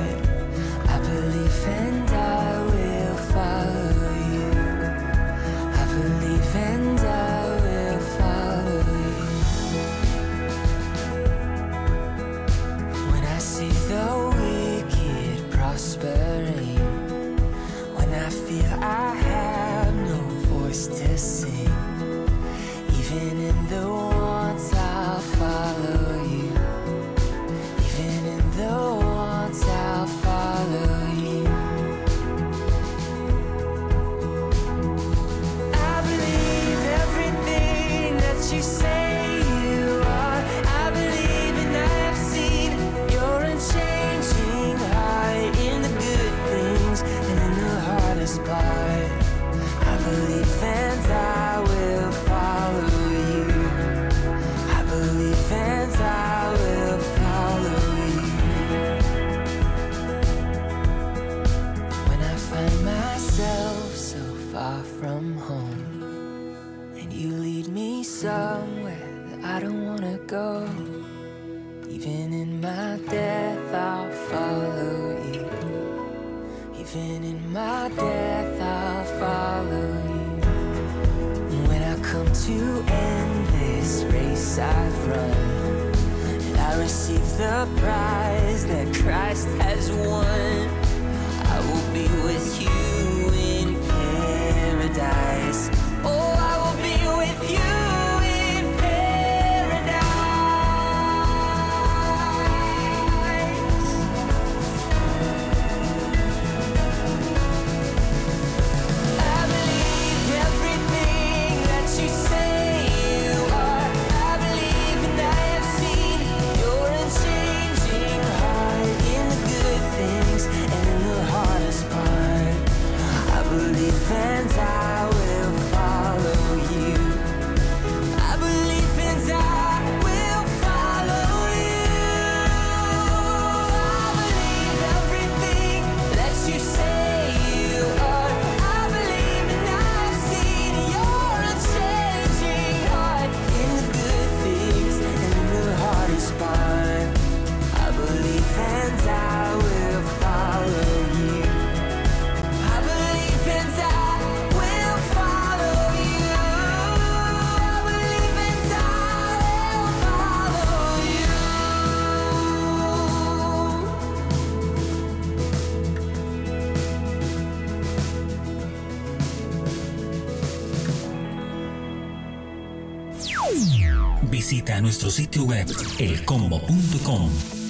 surprise that Christ has. Nuestro sitio web elcombo.com.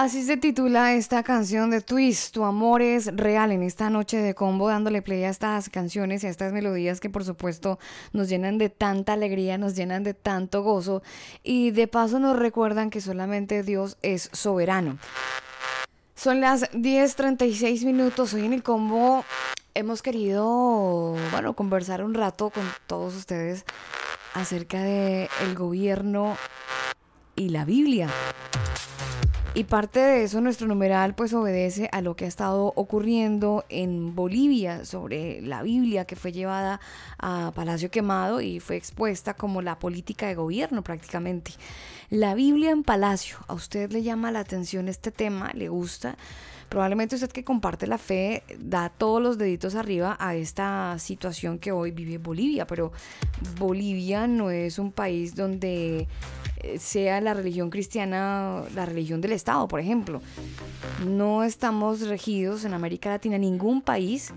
Así se titula esta canción de Twist, Tu amor es real, en esta noche de combo, dándole play a estas canciones y a estas melodías que por supuesto nos llenan de tanta alegría, nos llenan de tanto gozo y de paso nos recuerdan que solamente Dios es soberano. Son las 10.36 minutos, hoy en el combo hemos querido, bueno, conversar un rato con todos ustedes acerca de el gobierno y la Biblia. Y parte de eso, nuestro numeral pues obedece a lo que ha estado ocurriendo en Bolivia sobre la Biblia que fue llevada a Palacio Quemado y fue expuesta como la política de gobierno prácticamente. La Biblia en Palacio, ¿a usted le llama la atención este tema? ¿Le gusta? Probablemente usted que comparte la fe da todos los deditos arriba a esta situación que hoy vive Bolivia, pero Bolivia no es un país donde sea la religión cristiana la religión del Estado, por ejemplo. No estamos regidos en América Latina, ningún país,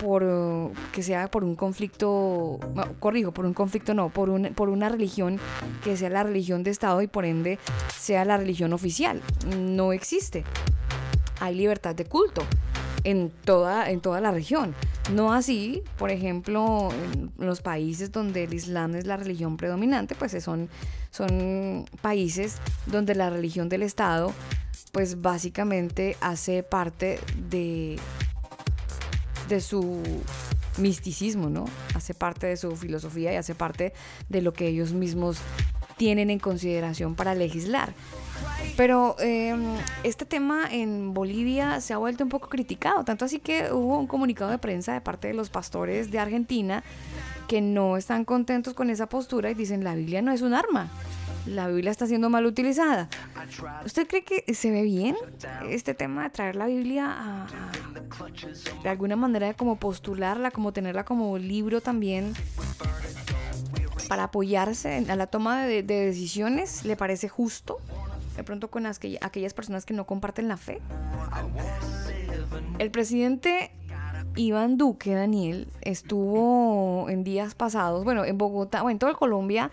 por eh, que sea por un conflicto, no, corrijo, por un conflicto no, por, un, por una religión que sea la religión de Estado y por ende sea la religión oficial. No existe. Hay libertad de culto en toda, en toda la región. No así, por ejemplo, en los países donde el Islam es la religión predominante, pues son, son países donde la religión del Estado pues básicamente hace parte de, de su misticismo, ¿no? Hace parte de su filosofía y hace parte de lo que ellos mismos tienen en consideración para legislar. Pero eh, este tema en Bolivia se ha vuelto un poco criticado, tanto así que hubo un comunicado de prensa de parte de los pastores de Argentina que no están contentos con esa postura y dicen la Biblia no es un arma, la Biblia está siendo mal utilizada. ¿Usted cree que se ve bien este tema de traer la Biblia a, de alguna manera como postularla, como tenerla como libro también para apoyarse a la toma de decisiones? ¿Le parece justo? De pronto con las que- aquellas personas que no comparten la fe. El presidente Iván Duque, Daniel, estuvo en días pasados, bueno, en Bogotá o en toda Colombia,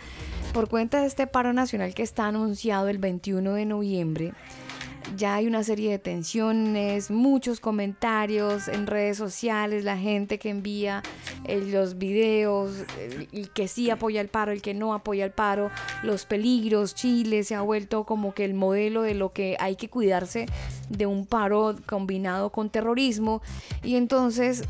por cuenta de este paro nacional que está anunciado el 21 de noviembre. Ya hay una serie de tensiones, muchos comentarios en redes sociales, la gente que envía eh, los videos, el, el que sí apoya el paro, el que no apoya el paro, los peligros, Chile se ha vuelto como que el modelo de lo que hay que cuidarse de un paro combinado con terrorismo. Y entonces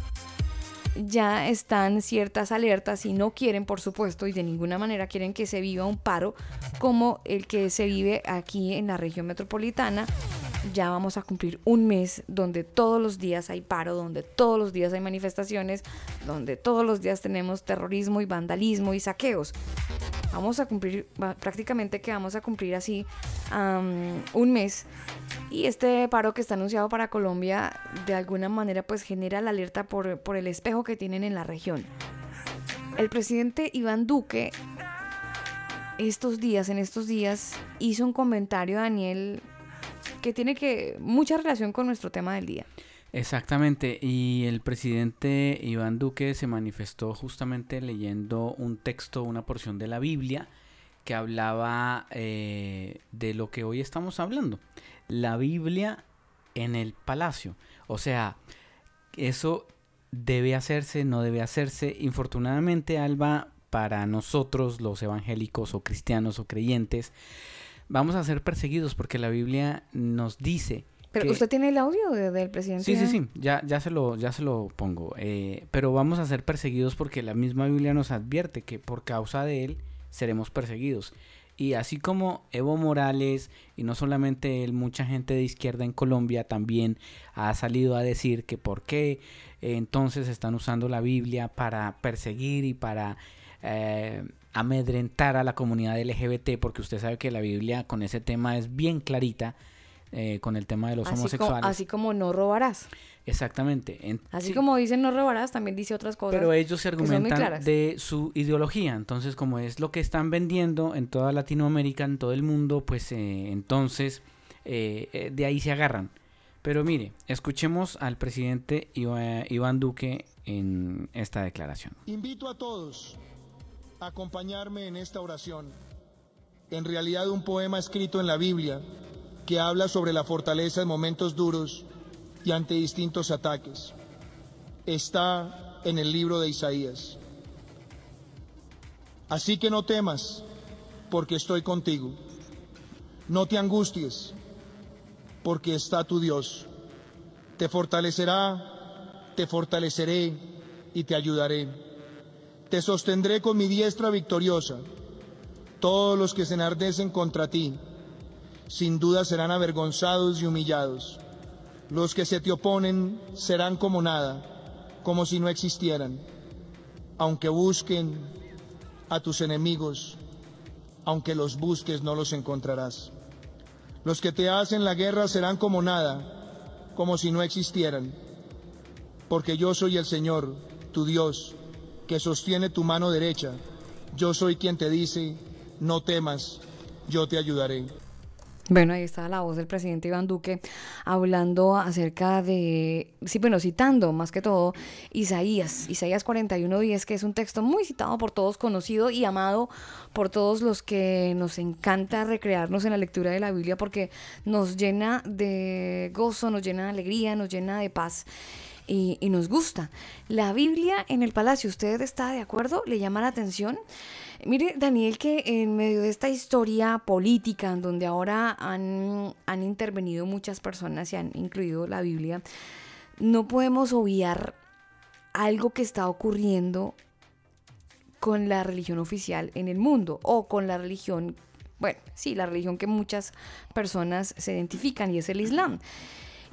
ya están ciertas alertas y no quieren, por supuesto, y de ninguna manera quieren que se viva un paro como el que se vive aquí en la región metropolitana. Ya vamos a cumplir un mes donde todos los días hay paro, donde todos los días hay manifestaciones, donde todos los días tenemos terrorismo y vandalismo y saqueos. Vamos a cumplir, prácticamente que vamos a cumplir así un mes. Y este paro que está anunciado para Colombia, de alguna manera, pues genera la alerta por, por el espejo que tienen en la región. El presidente Iván Duque, estos días, en estos días, hizo un comentario, Daniel, que tiene que mucha relación con nuestro tema del día. Exactamente, y el presidente Iván Duque se manifestó justamente leyendo un texto, una porción de la Biblia que hablaba eh, de lo que hoy estamos hablando, la Biblia en el palacio. O sea, eso debe hacerse, no debe hacerse. Infortunadamente, Alba, para nosotros los evangélicos o cristianos o creyentes, vamos a ser perseguidos porque la Biblia nos dice Pero que- usted tiene el audio de- del presidente. Sí, sí, sí, ya, ya, se lo, ya se lo pongo. Eh, pero vamos a ser perseguidos porque la misma Biblia nos advierte que por causa de él seremos perseguidos. Y así como Evo Morales, y no solamente él, mucha gente de izquierda en Colombia también ha salido a decir que por qué eh, entonces están usando la Biblia para perseguir y para eh, amedrentar a la comunidad LGBT, porque usted sabe que la Biblia con ese tema es bien clarita, eh, con el tema de los Así, homosexuales. así como no robarás. Exactamente. En- Así sí, como dicen no robarás, también dice otras cosas. Pero ellos se argumentan de su ideología. Entonces, como es lo que están vendiendo en toda Latinoamérica, en todo el mundo, pues eh, entonces eh, eh, de ahí se agarran. Pero mire, escuchemos al presidente Iván Duque en esta declaración. Invito a todos a acompañarme en esta oración. En realidad un poema escrito en la Biblia que habla sobre la fortaleza en momentos duros y ante distintos ataques. Está en el libro de Isaías. Así que no temas, porque estoy contigo. No te angusties, porque está tu Dios. Te fortalecerá, te fortaleceré y te ayudaré. Te sostendré con mi diestra victoriosa. Todos los que se enardecen contra ti, sin duda serán avergonzados y humillados. Los que se te oponen serán como nada, como si no existieran. Aunque busquen a tus enemigos, aunque los busques no los encontrarás. Los que te hacen la guerra serán como nada, como si no existieran. Porque yo soy el Señor, tu Dios, que sostiene tu mano derecha. Yo soy quien te dice, no temas, yo te ayudaré. Bueno, ahí está la voz del presidente Iván Duque hablando acerca de, sí, bueno, citando más que todo Isaías, Isaías 41.10, que es un texto muy citado por todos, conocido y amado por todos los que nos encanta recrearnos en la lectura de la Biblia porque nos llena de gozo, nos llena de alegría, nos llena de paz. y, y nos gusta. La Biblia en el palacio, ¿usted está de acuerdo? ¿Le llama la atención? Mire, Daniel, que en medio de esta historia política, en donde ahora han, han intervenido muchas personas y han incluido la Biblia, no podemos obviar algo que está ocurriendo con la religión oficial en el mundo o con la religión, bueno, sí, la religión que muchas personas se identifican y es el Islam.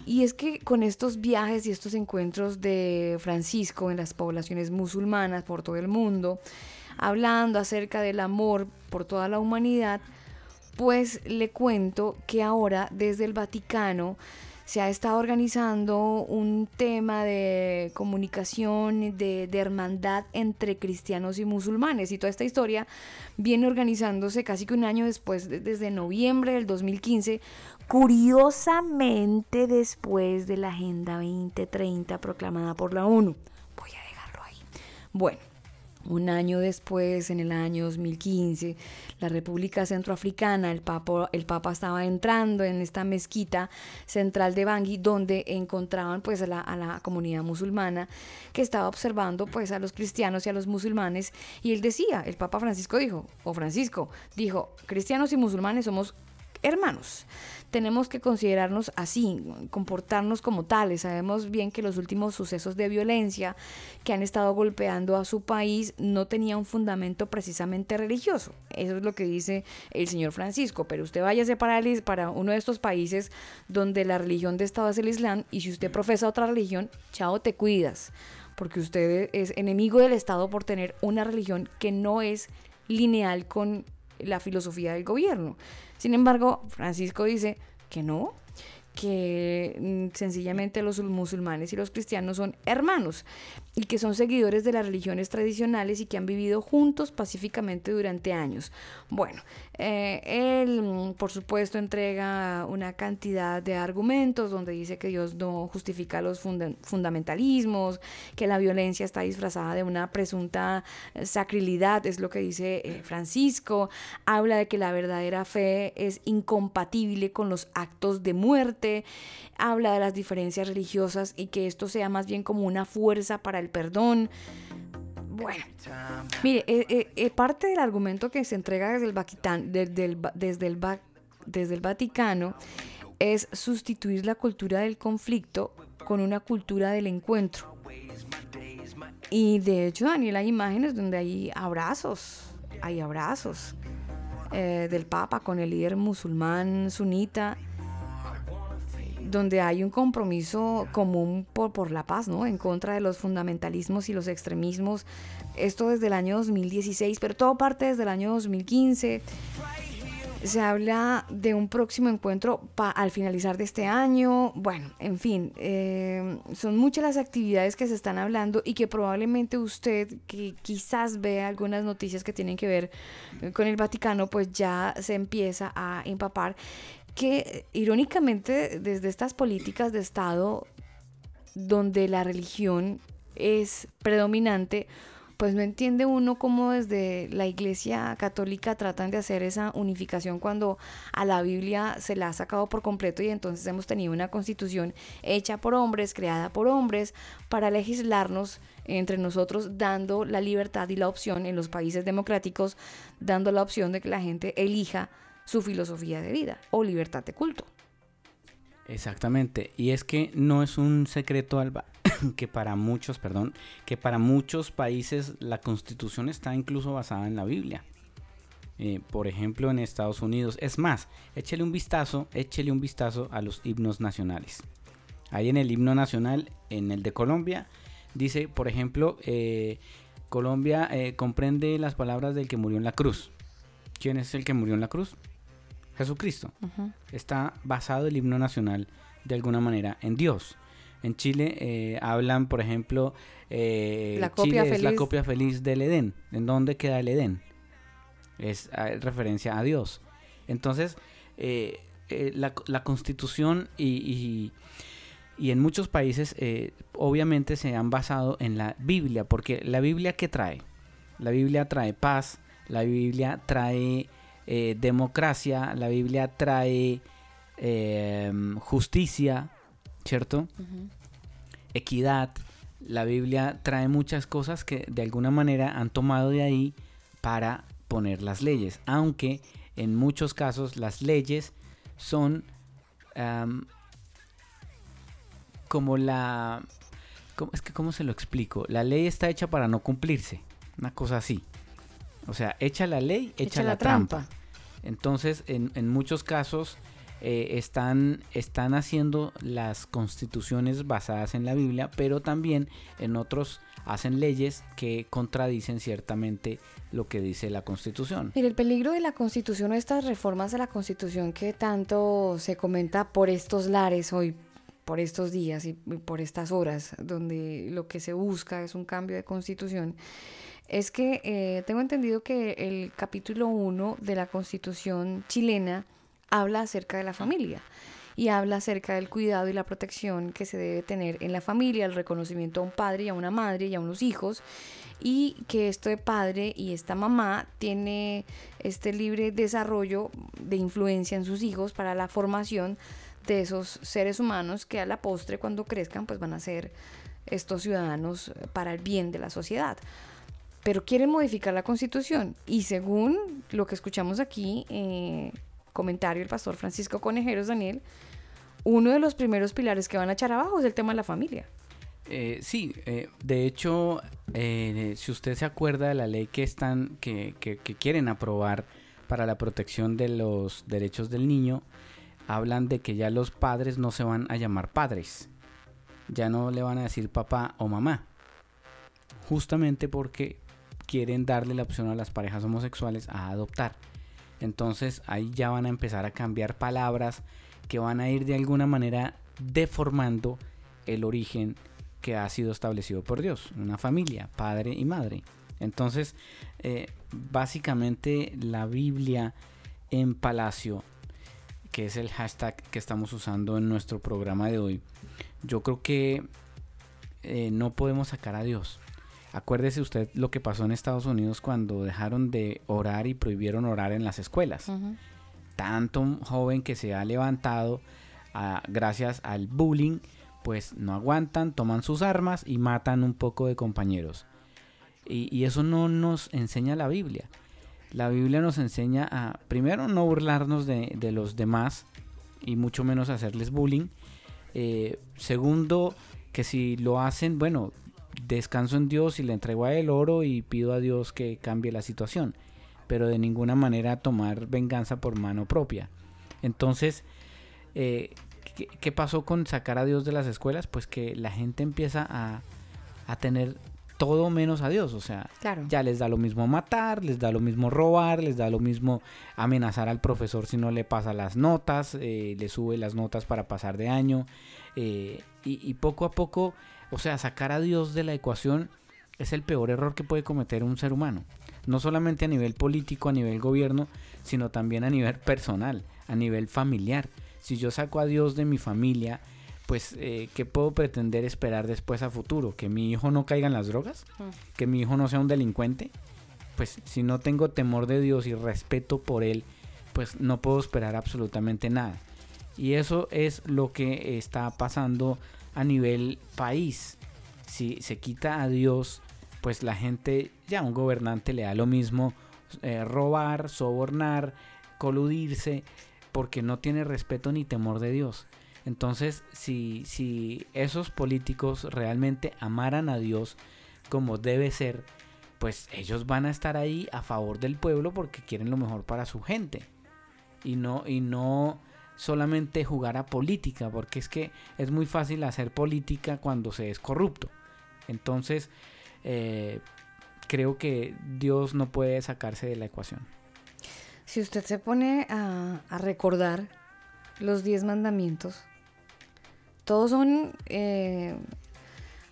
Y es que con estos viajes y estos encuentros de Francisco en las poblaciones musulmanas por todo el mundo, hablando acerca del amor por toda la humanidad, pues le cuento que ahora desde el Vaticano se ha estado organizando un tema de comunicación, de, hermandad entre cristianos y musulmanes. Y toda esta historia viene organizándose casi que un año después, de- desde noviembre del 2015, curiosamente después de la Agenda 2030 proclamada por la ONU. Voy a dejarlo ahí. Bueno. Un año después, en el año 2015, la República Centroafricana, el Papa, el Papa estaba entrando en esta mezquita central de Bangui, donde encontraban pues a la, a la comunidad musulmana que estaba observando pues a los cristianos y a los musulmanes. Y él decía, el Papa Francisco dijo, o Francisco dijo, cristianos y musulmanes somos hermanos. Tenemos que considerarnos así, comportarnos como tales. Sabemos bien que los últimos sucesos de violencia que han estado golpeando a su país no tenían un fundamento precisamente religioso. Eso es lo que dice el señor Francisco. Pero usted váyase para, el- para uno de estos países donde la religión de Estado es el Islam y si usted profesa otra religión, chao, te cuidas. Porque usted es enemigo del Estado por tener una religión que no es lineal con la filosofía del gobierno. Sin embargo, Francisco dice que no, que mm, sencillamente los musulmanes y los cristianos son hermanos y que son seguidores de las religiones tradicionales y que han vivido juntos pacíficamente durante años. Bueno, eh, él mm, por supuesto entrega una cantidad de argumentos donde dice que Dios no justifica los funda- fundamentalismos, que la violencia está disfrazada de una presunta eh, sacrilidad, es lo que dice eh, Francisco, habla de que la verdadera fe es incompatible con los actos de muerte, habla de las diferencias religiosas y que esto sea más bien como una fuerza para el perdón. Bueno, mire, eh, eh, eh, parte del argumento que se entrega desde el, desde el desde el Vaticano es sustituir la cultura del conflicto con una cultura del encuentro. Y de hecho, Daniel, hay imágenes donde hay abrazos, hay abrazos eh, del Papa con el líder musulmán sunita, donde hay un compromiso común por, por la paz, ¿no? En contra de los fundamentalismos y los extremismos. Esto desde el año 2016, pero todo parte desde el año 2015. Se habla de un próximo encuentro pa- al finalizar de este año. Bueno, en fin, eh, son muchas las actividades que se están hablando y que probablemente usted, que quizás vea algunas noticias que tienen que ver con el Vaticano, pues ya se empieza a empapar. Que irónicamente, desde estas políticas de Estado, donde la religión es predominante, pues no entiende uno cómo desde la iglesia católica tratan de hacer esa unificación cuando a la Biblia se la ha sacado por completo y entonces hemos tenido una constitución hecha por hombres, creada por hombres, para legislarnos entre nosotros, dando la libertad y la opción en los países democráticos, dando la opción de que la gente elija su filosofía de vida o libertad de culto. Exactamente, y es que no es un secreto Alba que para muchos, perdón, que para muchos países la constitución está incluso basada en la Biblia. Eh, por ejemplo, en Estados Unidos. Es más, échele un vistazo, échele un vistazo a los himnos nacionales. Ahí en el himno nacional, en el de Colombia, dice, por ejemplo, eh, Colombia eh, comprende las palabras del que murió en la cruz. ¿Quién es el que murió en la cruz? Jesucristo está basado el himno nacional de alguna manera en Dios. En Chile eh, hablan, por ejemplo, eh, La copia Chile es la feliz. copia feliz del Edén. ¿En dónde queda el Edén? Es ah, referencia a Dios. Entonces, eh, la, la constitución y, y- y en muchos países obviamente se han basado en la Biblia, porque la Biblia ¿qué trae? La Biblia trae paz, la Biblia trae eh, democracia, la Biblia trae eh, justicia, ¿cierto? equidad. La Biblia trae muchas cosas que de alguna manera han tomado de ahí para poner las leyes, aunque en muchos casos las leyes son como la... ¿cómo- es que, ¿cómo se lo explico? La ley está hecha para no cumplirse, una cosa así. O sea, echa la ley, echa, la, trampa. Entonces, en, en muchos casos eh, están, están haciendo las constituciones basadas en la Biblia, pero también en otros hacen leyes que contradicen ciertamente lo que dice la constitución. Mire, el peligro de la Constitución o estas reformas a la Constitución que tanto se comenta por estos lares hoy, por estos días y y por estas horas, donde lo que se busca es un cambio de Constitución, es que eh, tengo entendido que el capítulo 1 de la Constitución chilena habla acerca de la familia y habla acerca del cuidado y la protección que se debe tener en la familia, el reconocimiento a un padre y a una madre y a unos hijos y que este padre y esta mamá tiene este libre desarrollo de influencia en sus hijos para la formación de esos seres humanos que a la postre cuando crezcan pues van a ser estos ciudadanos para el bien de la sociedad. Pero quieren modificar la constitución. Y según lo que escuchamos aquí, eh, comentario del pastor Francisco Conejeros Daniel, uno de los primeros pilares que van a echar abajo es el tema de la familia. Eh, sí, eh, de hecho, eh, si usted se acuerda de la ley que están, que, que- que quieren aprobar para la protección de los derechos del niño, hablan de que ya los padres no se van a llamar padres, ya no le van a decir papá o mamá, justamente porque quieren darle la opción a las parejas homosexuales a adoptar. Entonces ahí ya van a empezar a cambiar palabras que van a ir de alguna manera deformando el origen que ha sido establecido por Dios, una familia, padre y madre. Entonces, eh, básicamente la Biblia en palacio, que es el hashtag que estamos usando en nuestro programa de hoy, yo creo que eh, no podemos sacar a Dios. Acuérdese usted lo que pasó en Estados Unidos cuando dejaron de orar y prohibieron orar en las escuelas tanto un joven que se ha levantado ah, gracias al bullying, pues no aguantan, toman sus armas y matan un poco de compañeros. Y, y eso no nos enseña la Biblia. La Biblia nos enseña a, primero, no burlarnos de, de los demás y mucho menos hacerles bullying. Eh, segundo, que si lo hacen, bueno, descanso en Dios y le entrego a él oro y pido a Dios que cambie la situación pero de ninguna manera tomar venganza por mano propia. Entonces, eh, ¿qué, qué pasó con sacar a Dios de las escuelas? Pues que la gente empieza a, a tener todo menos a Dios, o sea, Claro. ya les da lo mismo matar, les da lo mismo robar, les da lo mismo amenazar al profesor si no le pasa las notas, eh, le sube las notas para pasar de año, eh, y, y poco a poco, o sea, sacar a Dios de la ecuación es el peor error que puede cometer un ser humano no solamente a nivel político, a nivel gobierno, sino también a nivel personal, a nivel familiar. Si yo saco a Dios de mi familia, pues, eh, ¿qué puedo pretender esperar después a futuro? ¿Que mi hijo no caiga en las drogas? ¿Que mi hijo no sea un delincuente? Pues si no tengo temor de Dios y respeto por Él, pues no puedo esperar absolutamente nada. Y eso es lo que está pasando a nivel país. Si se quita a Dios, pues la gente, ya un gobernante le da lo mismo eh, robar, sobornar, coludirse, porque no tiene respeto ni temor de Dios. Entonces, si, si esos políticos realmente amaran a Dios como debe ser, pues ellos van a estar ahí a favor del pueblo porque quieren lo mejor para su gente. Y no, y no solamente jugar a política, porque es que es muy fácil hacer política cuando se es corrupto. Entonces, eh, creo que Dios no puede sacarse de la ecuación. Si usted se pone a, recordar los diez mandamientos, todos son, eh,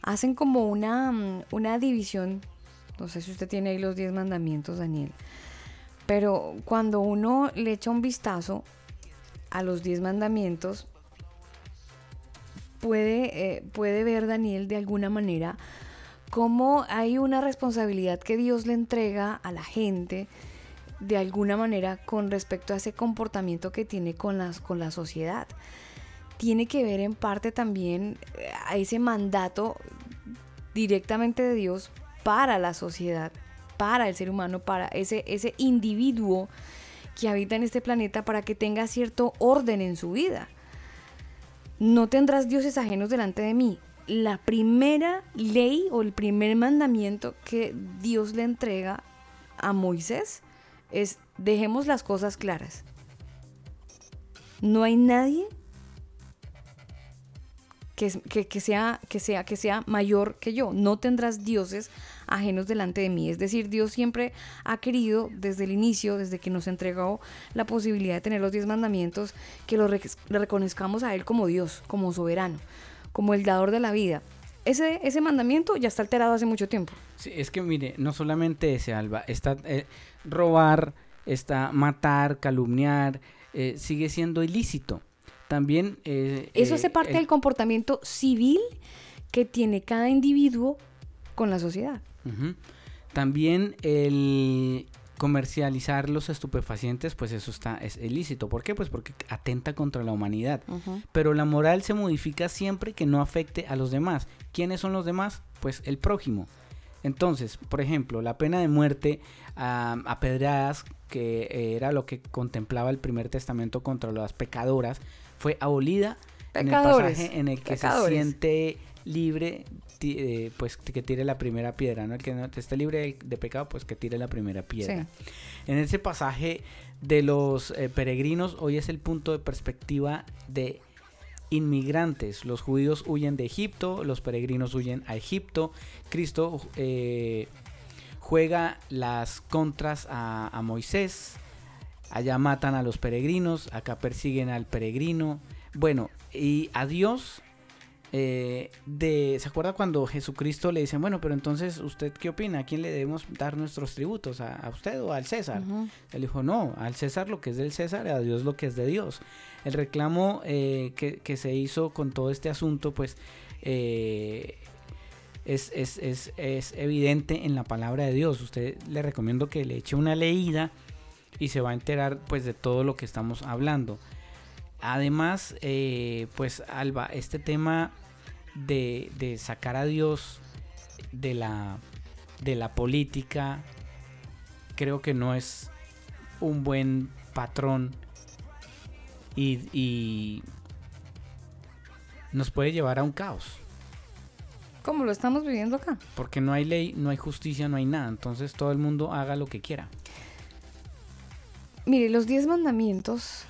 hacen como una, una división. No sé si usted tiene ahí los diez mandamientos, Daniel. Pero cuando uno le echa un vistazo a los diez mandamientos, puede, eh, puede ver, Daniel, de alguna manera, cómo hay una responsabilidad que Dios le entrega a la gente de alguna manera con respecto a ese comportamiento que tiene con, las, con la sociedad. Tiene que ver en parte también, eh, a ese mandato directamente de Dios para la sociedad, para el ser humano, para ese, ese individuo que habita en este planeta para que tenga cierto orden en su vida. No tendrás dioses ajenos delante de mí. La primera ley o el primer mandamiento que Dios le entrega a Moisés es dejemos las cosas claras. No hay nadie que, sea, que, sea, que sea mayor que yo. No tendrás dioses ajenos delante de mí. Es decir, Dios siempre ha querido, desde el inicio, desde que nos entregó la posibilidad de tener los diez mandamientos, que lo reconozcamos a Él como Dios, como soberano, como el dador de la vida. Ese, ese mandamiento ya está alterado hace mucho tiempo. Sí, es que mire, no solamente ese Alba, está eh, robar, está matar, calumniar, eh, sigue siendo ilícito. También eh, Eso hace parte el- del comportamiento civil que tiene cada individuo con la sociedad. También el comercializar los estupefacientes, pues eso está es ilícito. ¿Por qué? Pues porque atenta contra la humanidad. Pero la moral se modifica siempre que no afecte a los demás. ¿Quiénes son los demás? Pues el prójimo. Entonces, por ejemplo, la pena de muerte a, a pedradas, que era lo que contemplaba el primer testamento contra las pecadoras, fue abolida en el pasaje en el que pecadores. se siente libre, eh, pues que tire la primera piedra, ¿no? El que no esté libre de, de pecado, pues que tire la primera piedra. En ese pasaje de los eh, peregrinos, hoy es el punto de perspectiva de inmigrantes. Los judíos huyen de Egipto, los peregrinos huyen a Egipto. Cristo eh, juega las contras a, a Moisés. Allá matan a los peregrinos, acá persiguen al peregrino. Bueno, y a Dios, eh, de, ¿se acuerda cuando Jesucristo le dicen, bueno, pero entonces usted qué opina? ¿A quién le debemos dar nuestros tributos? ¿A, a usted o al César? Él dijo, no, al César lo que es del César y a Dios lo que es de Dios. El reclamo eh, que, que se hizo con todo este asunto, pues eh, es, es, es, es evidente en la palabra de Dios. Usted le recomiendo que le eche una leída y se va a enterar pues de todo lo que estamos hablando. Además, eh, pues Alba, este tema de, de sacar a Dios de la, de la política, creo que no es un buen patrón y, y nos puede llevar a un caos. Como lo estamos viviendo acá. Porque no hay ley, no hay justicia, no hay nada. Entonces todo el mundo haga lo que quiera. Mire, los diez mandamientos,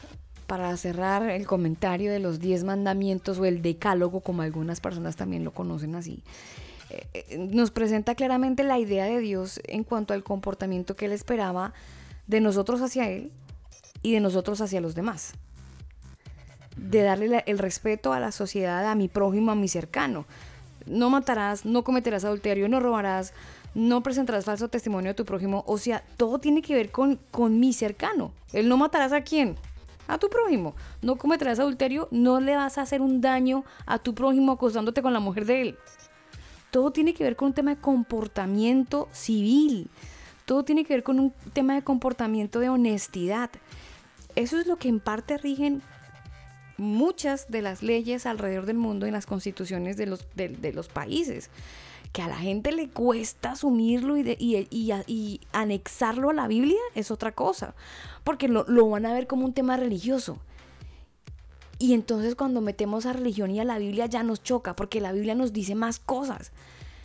para cerrar el comentario de los diez mandamientos o el decálogo, como algunas personas también lo conocen así, eh, eh, nos presenta claramente la idea de Dios en cuanto al comportamiento que Él esperaba de nosotros hacia Él y de nosotros hacia los demás. De darle el respeto a la sociedad, a mi prójimo, a mi cercano. No matarás, no cometerás adulterio, no robarás, no presentarás falso testimonio a tu prójimo. O sea, todo tiene que ver con, con mi cercano. El no matarás a quién? A tu prójimo. No cometerás adulterio, no le vas a hacer un daño a tu prójimo acostándote con la mujer de él. Todo tiene que ver con un tema de comportamiento civil. Todo tiene que ver con un tema de comportamiento de honestidad. Eso es lo que en parte rigen muchas de las leyes alrededor del mundo en las constituciones de los, de, los países. Que a la gente le cuesta asumirlo y- y- y anexarlo a la Biblia es otra cosa. Porque lo, lo van a ver como un tema religioso. Y entonces cuando metemos a religión y a la Biblia ya nos choca, porque la Biblia nos dice más cosas.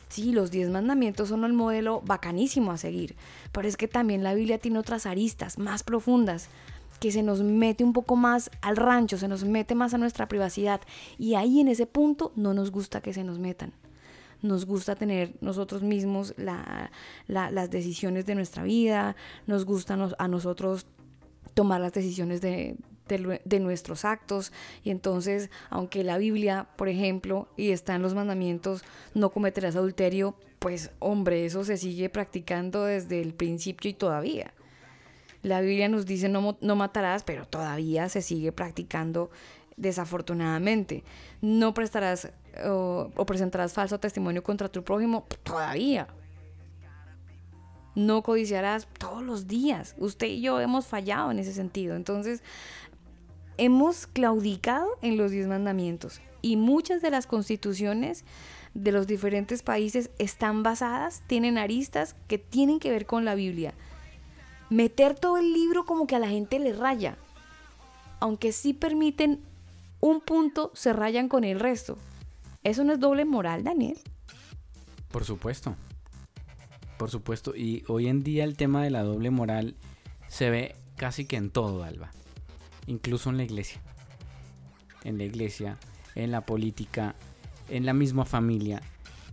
Sí, los diez mandamientos son el modelo bacanísimo a seguir, pero es que también la Biblia tiene otras aristas más profundas que se nos mete un poco más al rancho, se nos mete más a nuestra privacidad y ahí en ese punto no nos gusta que se nos metan. Nos gusta tener nosotros mismos la- la- las decisiones de nuestra vida, nos gusta a nosotros tomar las decisiones de, de nuestros actos. Y entonces, aunque la Biblia, por ejemplo, y está en los mandamientos, no cometerás adulterio, pues hombre, eso se sigue practicando desde el principio y todavía. La Biblia nos dice no, no matarás, pero todavía se sigue practicando desafortunadamente. No prestarás o, o presentarás falso testimonio contra tu prójimo, todavía. No codiciarás todos los días. Usted y yo hemos fallado en ese sentido. Entonces, hemos claudicado en los diez mandamientos y muchas de las constituciones de los diferentes países están basadas, tienen aristas que tienen que ver con la Biblia. Meter todo el libro como que a la gente le raya, aunque sí permiten un punto, se rayan con el resto. ¿Eso no es doble moral, Daniel? Por supuesto. Por supuesto. Y hoy en día el tema de la doble moral se ve casi que en todo, Alba. Incluso en la iglesia. En la iglesia, en la política, en la misma familia.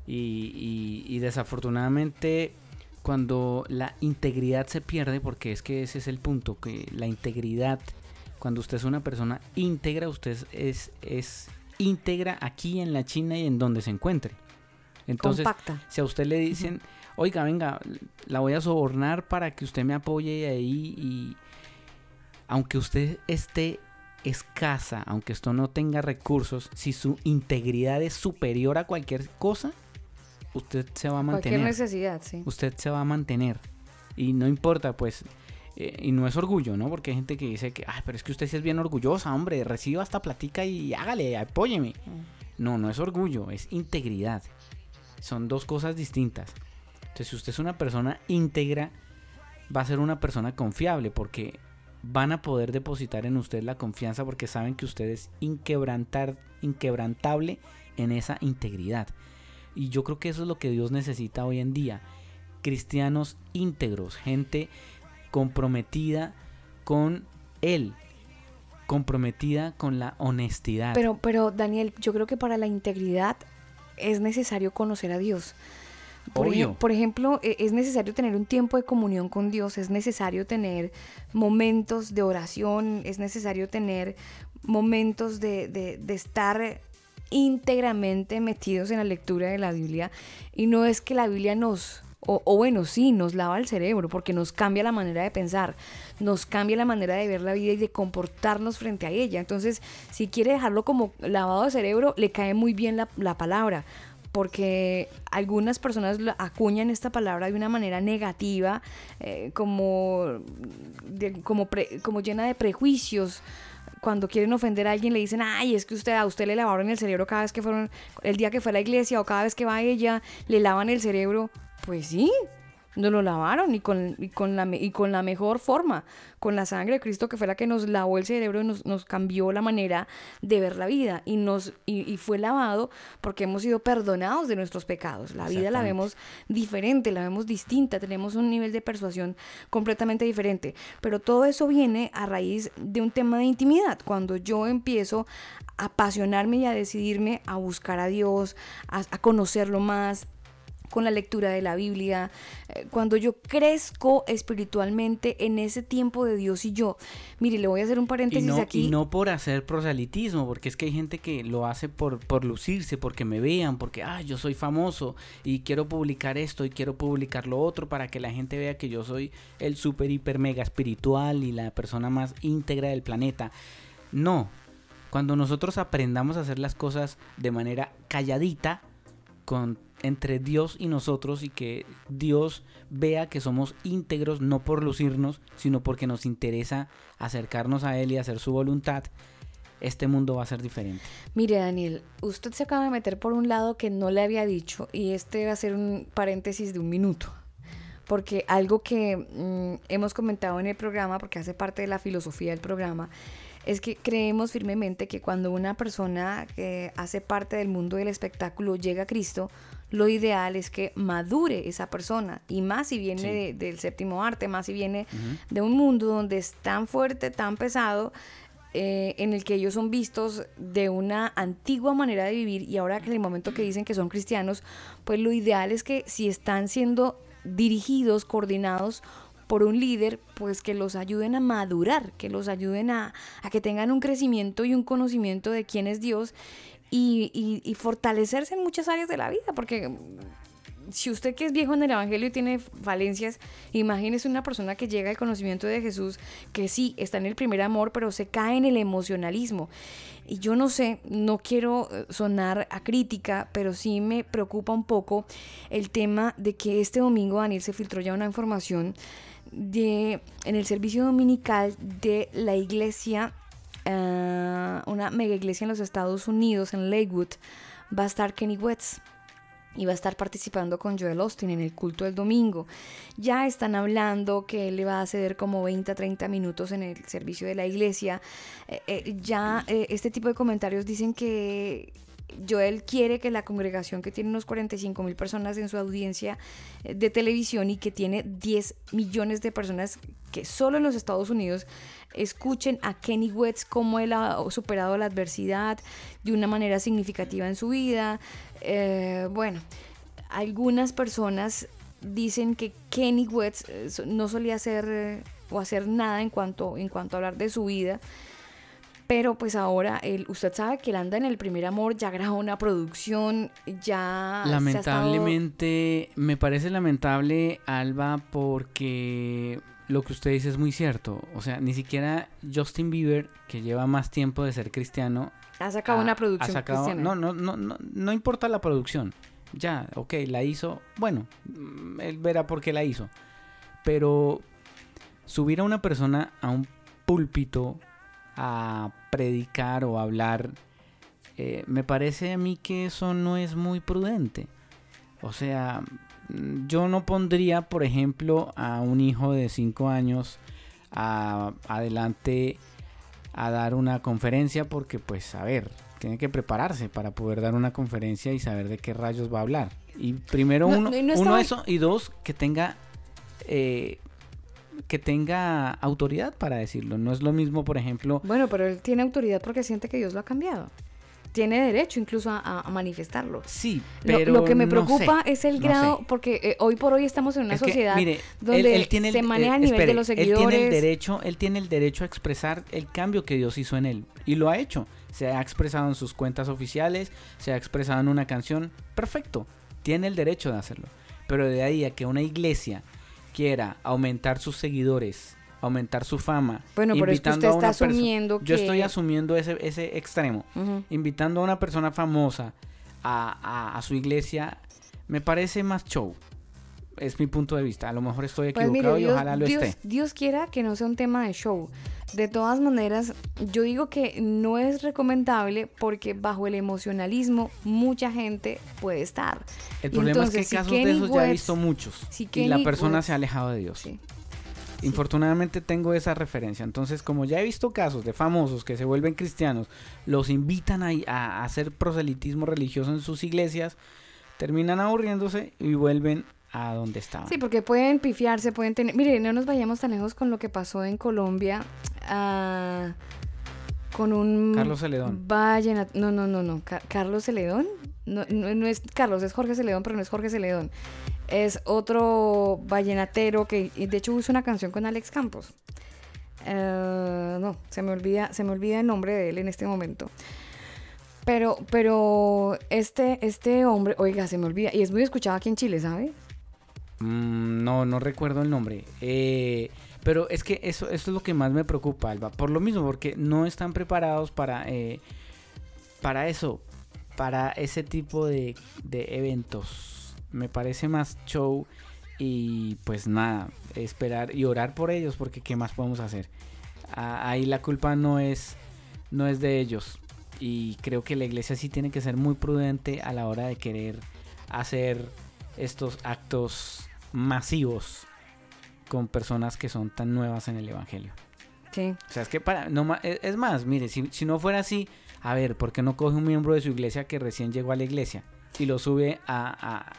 Y, y- y desafortunadamente cuando la integridad se pierde, porque es que ese es el punto, que la integridad, cuando usted es una persona íntegra, usted es, es íntegra aquí en la China y en donde se encuentre. Entonces, Compacta. si a usted le dicen, oiga, venga, la voy a sobornar para que usted me apoye ahí y aunque usted esté escasa, aunque esto no tenga recursos, si su integridad es superior a cualquier cosa, usted se va a Cualquier mantener. necesidad, sí. Usted se va a mantener. Y no importa, pues, eh, y no es orgullo, ¿no? Porque hay gente que dice que, ay, pero es que usted sí es bien orgullosa, hombre, reciba esta platica y hágale, apóyeme. No, no es orgullo, es integridad. Son dos cosas distintas. Entonces, si usted es una persona íntegra, va a ser una persona confiable porque van a poder depositar en usted la confianza porque saben que usted es inquebrantar, inquebrantable en esa integridad. Y yo creo que eso es lo que Dios necesita hoy en día. Cristianos íntegros, gente comprometida con Él, comprometida con la honestidad. Pero, pero Daniel, yo creo que para la integridad es necesario conocer a Dios. Por, ejemplo, e- es necesario tener un tiempo de comunión con Dios, es necesario tener momentos de oración, es necesario tener momentos de, de- de estar íntegramente metidos en la lectura de la Biblia. Y no es que la Biblia nos, o, o bueno, sí, nos lava el cerebro porque nos cambia la manera de pensar, nos cambia la manera de ver la vida y de comportarnos frente a ella. Entonces, si quiere dejarlo como lavado de cerebro, le cae muy bien la, la palabra porque algunas personas acuñan esta palabra de una manera negativa, eh, como, como, pre- como llena de prejuicios. Cuando quieren ofender a alguien le dicen, ay, es que usted a usted le lavaron el cerebro cada vez que fueron, el día que fue a la iglesia o cada vez que va ella, le lavan el cerebro. Pues sí, nos lo lavaron y con, y con, la, y con la mejor forma, con la sangre de Cristo que fue la que nos lavó el cerebro y nos, nos cambió la manera de ver la vida y, nos, y, y fue lavado porque hemos sido perdonados de nuestros pecados. La vida la vemos diferente, la vemos distinta, tenemos un nivel de persuasión completamente diferente. Pero todo eso viene a raíz de un tema de intimidad. Cuando yo empiezo a apasionarme y a decidirme a buscar a Dios, a, a conocerlo más, con la lectura de la Biblia, eh, cuando yo crezco espiritualmente en ese tiempo de Dios y yo. Mire, le voy a hacer un y paréntesis no, aquí. y no por hacer proselitismo, porque es que hay gente que lo hace por, por lucirse, porque me vean, porque ah, yo soy famoso y quiero publicar esto y quiero publicar lo otro para que la gente vea que yo soy el super hiper mega espiritual y la persona más íntegra del planeta. No, cuando nosotros aprendamos a hacer las cosas de manera calladita, con entre Dios y nosotros y que Dios vea que somos íntegros no por lucirnos, sino porque nos interesa acercarnos a Él y hacer su voluntad, este mundo va a ser diferente. Mire, Daniel, usted se acaba de meter por un lado que no le había dicho y este va a ser un paréntesis de un minuto. Porque algo que mm, hemos comentado en el programa, porque hace parte de la filosofía del programa, es que creemos firmemente que cuando una persona que hace parte del mundo del espectáculo llega a Cristo, lo ideal es que madure esa persona. Y más si viene Sí. de- del séptimo arte, más si viene de un mundo donde es tan fuerte, tan pesado, eh, en el que ellos son vistos de una antigua manera de vivir y ahora que en el momento que dicen que son cristianos, pues lo ideal es que si están siendo dirigidos, coordinados por un líder, pues que los ayuden a madurar, que los ayuden a, a que tengan un crecimiento y un conocimiento de quién es Dios y, y- y fortalecerse en muchas áreas de la vida, porque si usted que es viejo en el Evangelio y tiene falencias, imagínese una persona que llega al conocimiento de Jesús, que sí, está en el primer amor, pero se cae en el emocionalismo. Y yo no sé, no quiero eh, sonar a crítica, pero sí me preocupa un poco el tema de que este domingo, Daniel, se filtró ya una información de, en el servicio dominical de la iglesia eh, una mega iglesia en los Estados Unidos, en Lakewood, va a estar Kenny West y va a estar participando con Joel Austin en el culto del domingo. Ya están hablando que él le va a ceder como 20 a 30 minutos en el servicio de la iglesia. Eh, eh, ya este tipo de comentarios dicen que Joel quiere que la congregación que tiene unos 45 mil personas en su audiencia eh, de televisión y que tiene 10 millones de personas que solo en los Estados Unidos escuchen a Kenny West cómo él ha superado la adversidad de una manera significativa en su vida. Eh, bueno, algunas personas dicen que Kenny West eh, no solía hacer o hacer nada en cuanto, en cuanto a hablar de su vida. Pero pues ahora, él, usted sabe que él anda en el primer amor, ya grabó una producción, ya... ha estado- Lamentablemente, me parece lamentable, Alba, porque lo que usted dice es muy cierto. O sea, ni siquiera Justin Bieber, que lleva más tiempo de ser cristiano, ha sacado ha- una ha producción sacado- cristiana. no, no, no, no, no importa la producción. Ya, ok, la hizo. Bueno, mm, él verá por qué la hizo. Pero subir a una persona a un púlpito a predicar o hablar, eh, me parece a mí que eso no es muy prudente. O sea, yo no pondría, por ejemplo, a un hijo de 5 años a- adelante a dar una conferencia porque, pues, a ver, tiene que prepararse para poder dar una conferencia y saber de qué rayos va a hablar. Y primero No, uno, no, y no uno eso y dos que tenga eh, que tenga autoridad para decirlo. No es lo mismo, por ejemplo, Bueno, pero él tiene autoridad porque siente que Dios lo ha cambiado. Tiene derecho incluso a, manifestarlo. sí, Lo- pero lo, que me no preocupa sé, es el no grado, sé. porque eh, hoy por hoy estamos en una Es que, sociedad mire, donde él- él tiene el- se maneja eh, a nivel espere, de los Él tiene el seguidores. derecho, él tiene el derecho a expresar el cambio que Dios hizo en él y lo ha hecho. Se ha expresado en sus cuentas oficiales, se ha expresado en una canción, perfecto. Tiene el derecho de hacerlo. Pero de ahí a que una iglesia quiera aumentar sus seguidores, aumentar su fama, Bueno, pero es que invitando usted está asumiendo Yo estoy que- asumiendo ese, ese extremo invitando a una persona famosa a, a- a su iglesia, me parece más show. Es mi punto de vista. A lo mejor estoy Pues equivocado mire, y Dios, ojalá lo Dios- esté. Dios quiera que no sea un tema de show. De todas maneras, yo digo que no es recomendable porque bajo el emocionalismo mucha gente puede estar. El problema entonces, es si que casos de esos ya he visto muchos. si y la persona West- se ha alejado de Dios. Sí. Infortunadamente tengo esa referencia. Entonces, como ya he visto casos de famosos que se vuelven cristianos, los invitan a, a hacer proselitismo religioso en sus iglesias, terminan aburriéndose y vuelven a donde estaban. Sí, porque pueden pifiarse, pueden tener... Mire, no nos vayamos tan lejos con lo que pasó en Colombia. ah, con un... Carlos Celedón. Vallenat- No, no, no, no. Ca- ¿Carlos Celedón? No, no, no es Carlos, es Jorge Celedón, pero no es Jorge Celedón. Es otro vallenatero que de hecho hizo una canción con Alex Campos. Eh, no, se me olvida, se me olvida el nombre de él en este momento. Pero, pero este, este hombre, oiga, se me olvida, y es muy escuchado aquí en Chile, ¿sabe? Mm, no, no recuerdo el nombre. Eh, pero es que eso, eso es lo que más me preocupa, Alba. Por lo mismo, porque no están preparados para, eh, para eso, para ese tipo de, eventos. Me parece más show y pues nada, esperar y orar por ellos, porque ¿qué más podemos hacer? Ah, ahí la culpa no es, no es de ellos. Y creo que la iglesia sí tiene que ser muy prudente a la hora de querer hacer estos actos masivos con personas que son tan nuevas en el evangelio. Sí. O sea, es que para no ma- es más, mire, si, si no fuera así, a ver, ¿por qué no coge un miembro de su iglesia que recién llegó a la iglesia y lo sube a,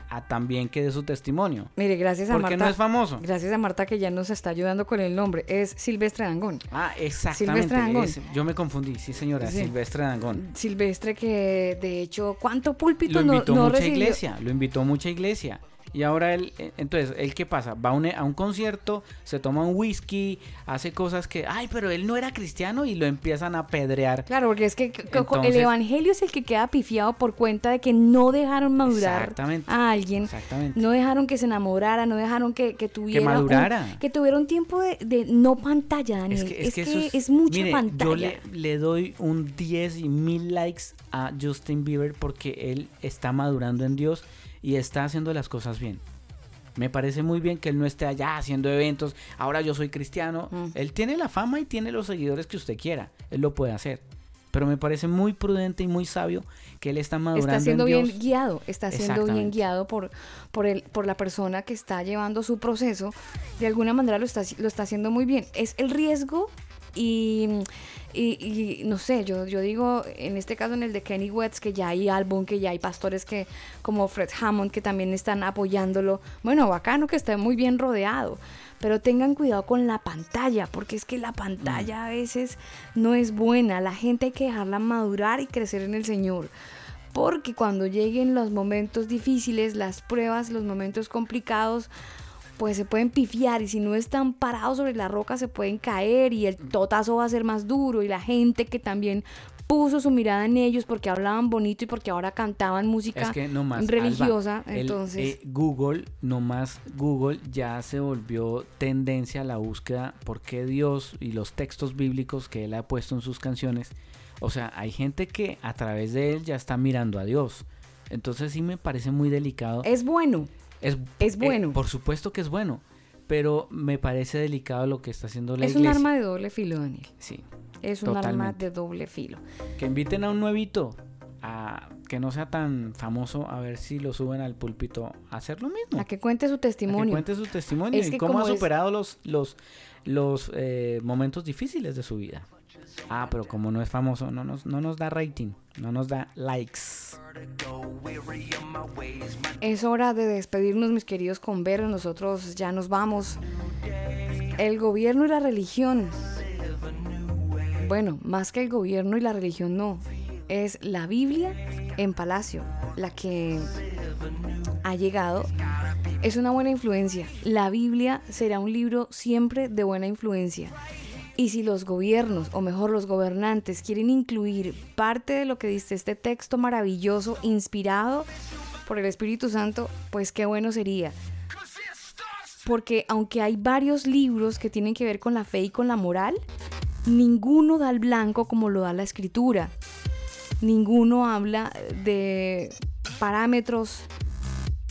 a- a también que dé su testimonio? Mire, gracias a Porque Marta. no es famoso. Gracias a Marta que ya nos está ayudando con el nombre. Es Silvestre Dangón. Ah, Silvestre exactamente. Dangond. ese- yo me confundí, sí señora, Sí. Silvestre Dangón. Silvestre que de hecho, ¿cuánto púlpito Lo no, invitó no mucha recibió? iglesia, lo invitó mucha iglesia. Y ahora él, eh, entonces, ¿él qué pasa? Va a un, a un concierto, se toma un whisky, hace cosas que, ay, pero él no era cristiano y lo empiezan a pedrear. Claro, porque es que Entonces- el evangelio es el que queda pifiado por cuenta de que no dejaron madurar a alguien, Exactamente. no dejaron que se enamorara, no dejaron que, que tuviera un- madurara. que tuviera un tiempo de, de no pantalla, Daniel. Es que, es que es, mucha mire, pantalla. Yo le, le doy un 10 y mil likes a Justin Bieber porque él está madurando en Dios y está haciendo las cosas bien. Me parece muy bien que él no esté allá haciendo eventos. Ahora yo soy cristiano. Mm. Él tiene la fama y tiene los seguidores que usted quiera. Él lo puede hacer. Pero me parece muy prudente y muy sabio que él está madurando Está siendo en bien Dios. guiado, está siendo bien guiado por, por, el, por la persona que está llevando su proceso. De alguna manera lo está, lo está haciendo muy bien. Es el riesgo y, no sé, yo, yo digo, en este caso en el de Kenny West, que ya hay álbum, que ya hay pastores que como Fred Hammond que también están apoyándolo. Bueno, bacano que esté muy bien rodeado. Pero tengan cuidado con la pantalla, porque es que la pantalla a veces no es buena. La gente hay que dejarla madurar y crecer en el Señor. Porque cuando lleguen los momentos difíciles, las pruebas, los momentos complicados, pues se pueden pifiar y si no están parados sobre la roca se pueden caer y el totazo va a ser más duro y la gente que también puso su mirada en ellos porque hablaban bonito y porque ahora cantaban música Es que no más religiosa, Alba, el, entonces eh, Google, no más Google ya se volvió tendencia a la búsqueda porque Dios y los textos bíblicos que él ha puesto en sus canciones, o sea, hay gente que a través de él ya está mirando a Dios. Entonces sí me parece muy delicado. es bueno. Es, es eh, bueno. por supuesto que es bueno, pero me parece delicado lo que está haciendo la Es un iglesia. arma de doble filo, Daniel. Sí, Es un arma de doble filo. que inviten a un nuevito a que no sea tan famoso a ver si lo suben al púlpito a hacer lo mismo. A que cuente su A que testimonio. cuente su testimonio Es y cómo ha es- superado los, los, los eh, momentos difíciles de su vida. Ah, pero como no es famoso, no nos, no nos da rating, no nos da likes. Es hora de despedirnos, mis queridos converos. Nosotros ya nos vamos. El gobierno y la religión. Bueno, más que el gobierno y la religión, no. Es la Biblia en Palacio la que ha llegado. Es una buena influencia. La Biblia será un libro siempre de buena influencia. Y si los gobiernos, o mejor los gobernantes, quieren incluir parte de lo que dice este texto maravilloso, inspirado por el Espíritu Santo, pues qué bueno sería. Porque aunque hay varios libros que tienen que ver con la fe y con la moral, ninguno da el blanco como lo da la escritura. Ninguno habla de parámetros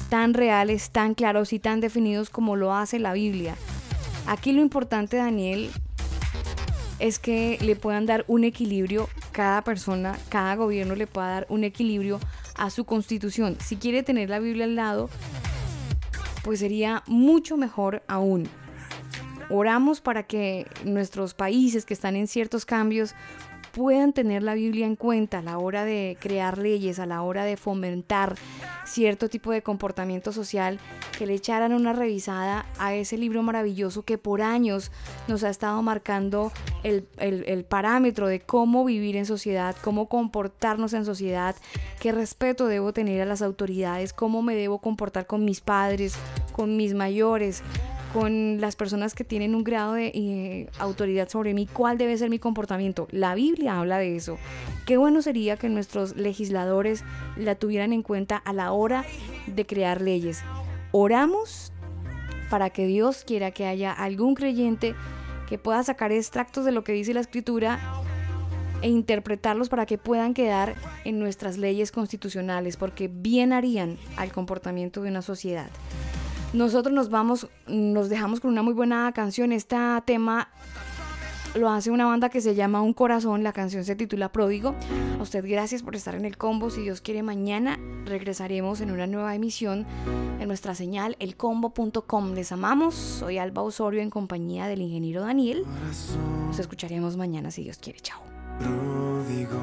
tan reales, tan claros y tan definidos como lo hace la Biblia. Aquí lo importante, Daniel, es que le puedan dar un equilibrio, cada persona, cada gobierno le pueda dar un equilibrio a su constitución. Si quiere tener la Biblia al lado, pues sería mucho mejor aún. Oramos para que nuestros países que están en ciertos cambios puedan tener la Biblia en cuenta a la hora de crear leyes, a la hora de fomentar cierto tipo de comportamiento social, que le echaran una revisada a ese libro maravilloso que por años nos ha estado marcando el, el- el parámetro de cómo vivir en sociedad, cómo comportarnos en sociedad, qué respeto debo tener a las autoridades, cómo me debo comportar con mis padres, con mis mayores, con las personas que tienen un grado de eh, autoridad sobre mí, cuál debe ser mi comportamiento. La Biblia habla de eso. Qué bueno sería que nuestros legisladores la tuvieran en cuenta a la hora de crear leyes. Oramos para que Dios quiera que haya algún creyente que pueda sacar extractos de lo que dice la escritura e interpretarlos para que puedan quedar en nuestras leyes constitucionales, porque bien harían al comportamiento de una sociedad. Nosotros nos vamos, nos dejamos con una muy buena canción. Este tema lo hace una banda que se llama Un Corazón. La canción se titula Pródigo. A usted gracias por estar en el combo. Si Dios quiere, mañana regresaremos en una nueva emisión de nuestra señal, elcombo.com. Les amamos. Soy Alba Osorio en compañía del ingeniero Daniel. Nos escucharemos mañana si Dios quiere. Chao. pródigo.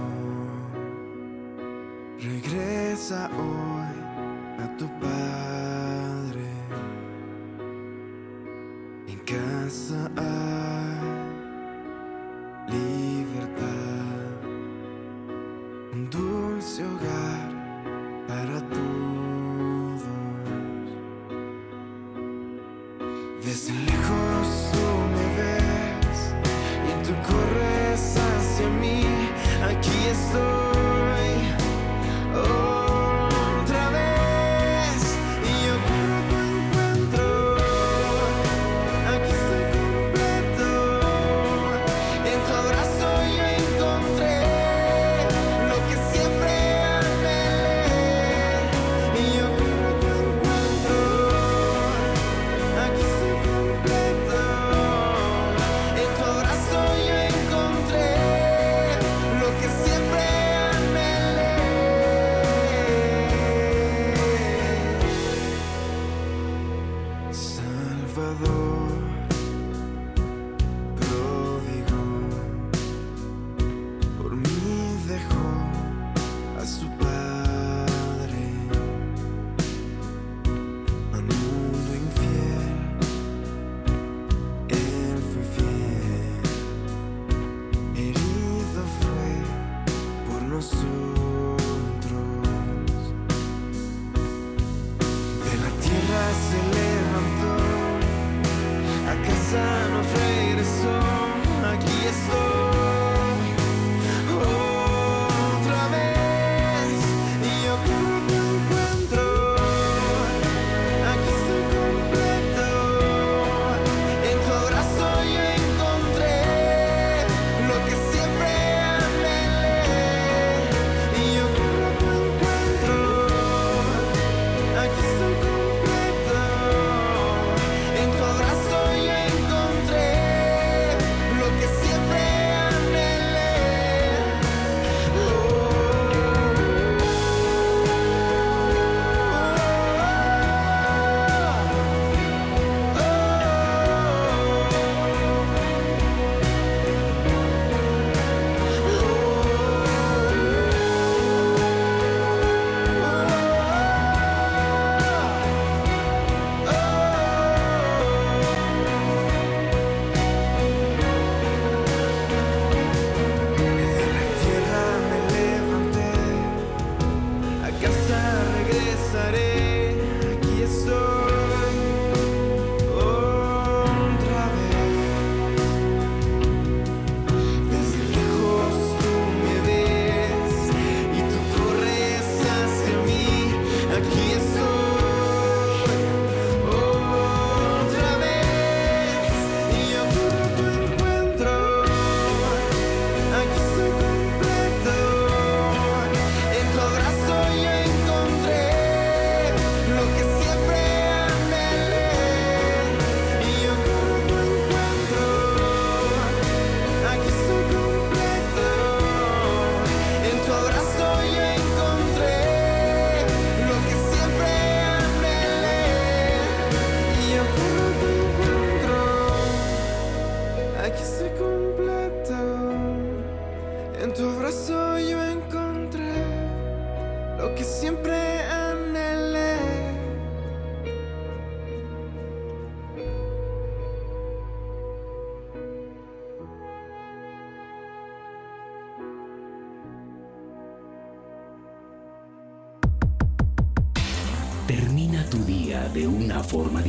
Regresa hoy a tu padre. En casa hay libertad, un dulce hogar para todos. Desde lejos tú me ves y tú corres hacia mí. Aquí estoy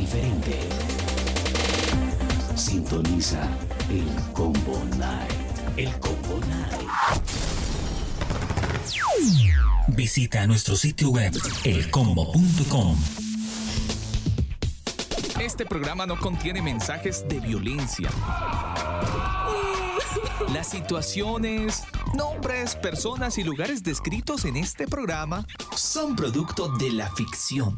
diferente. Sintoniza el Combo Night. El Combo Night. Visita nuestro sitio web elcombo.com. Este programa no contiene mensajes de violencia. Las situaciones, nombres, personas y lugares descritos en este programa son producto de la ficción.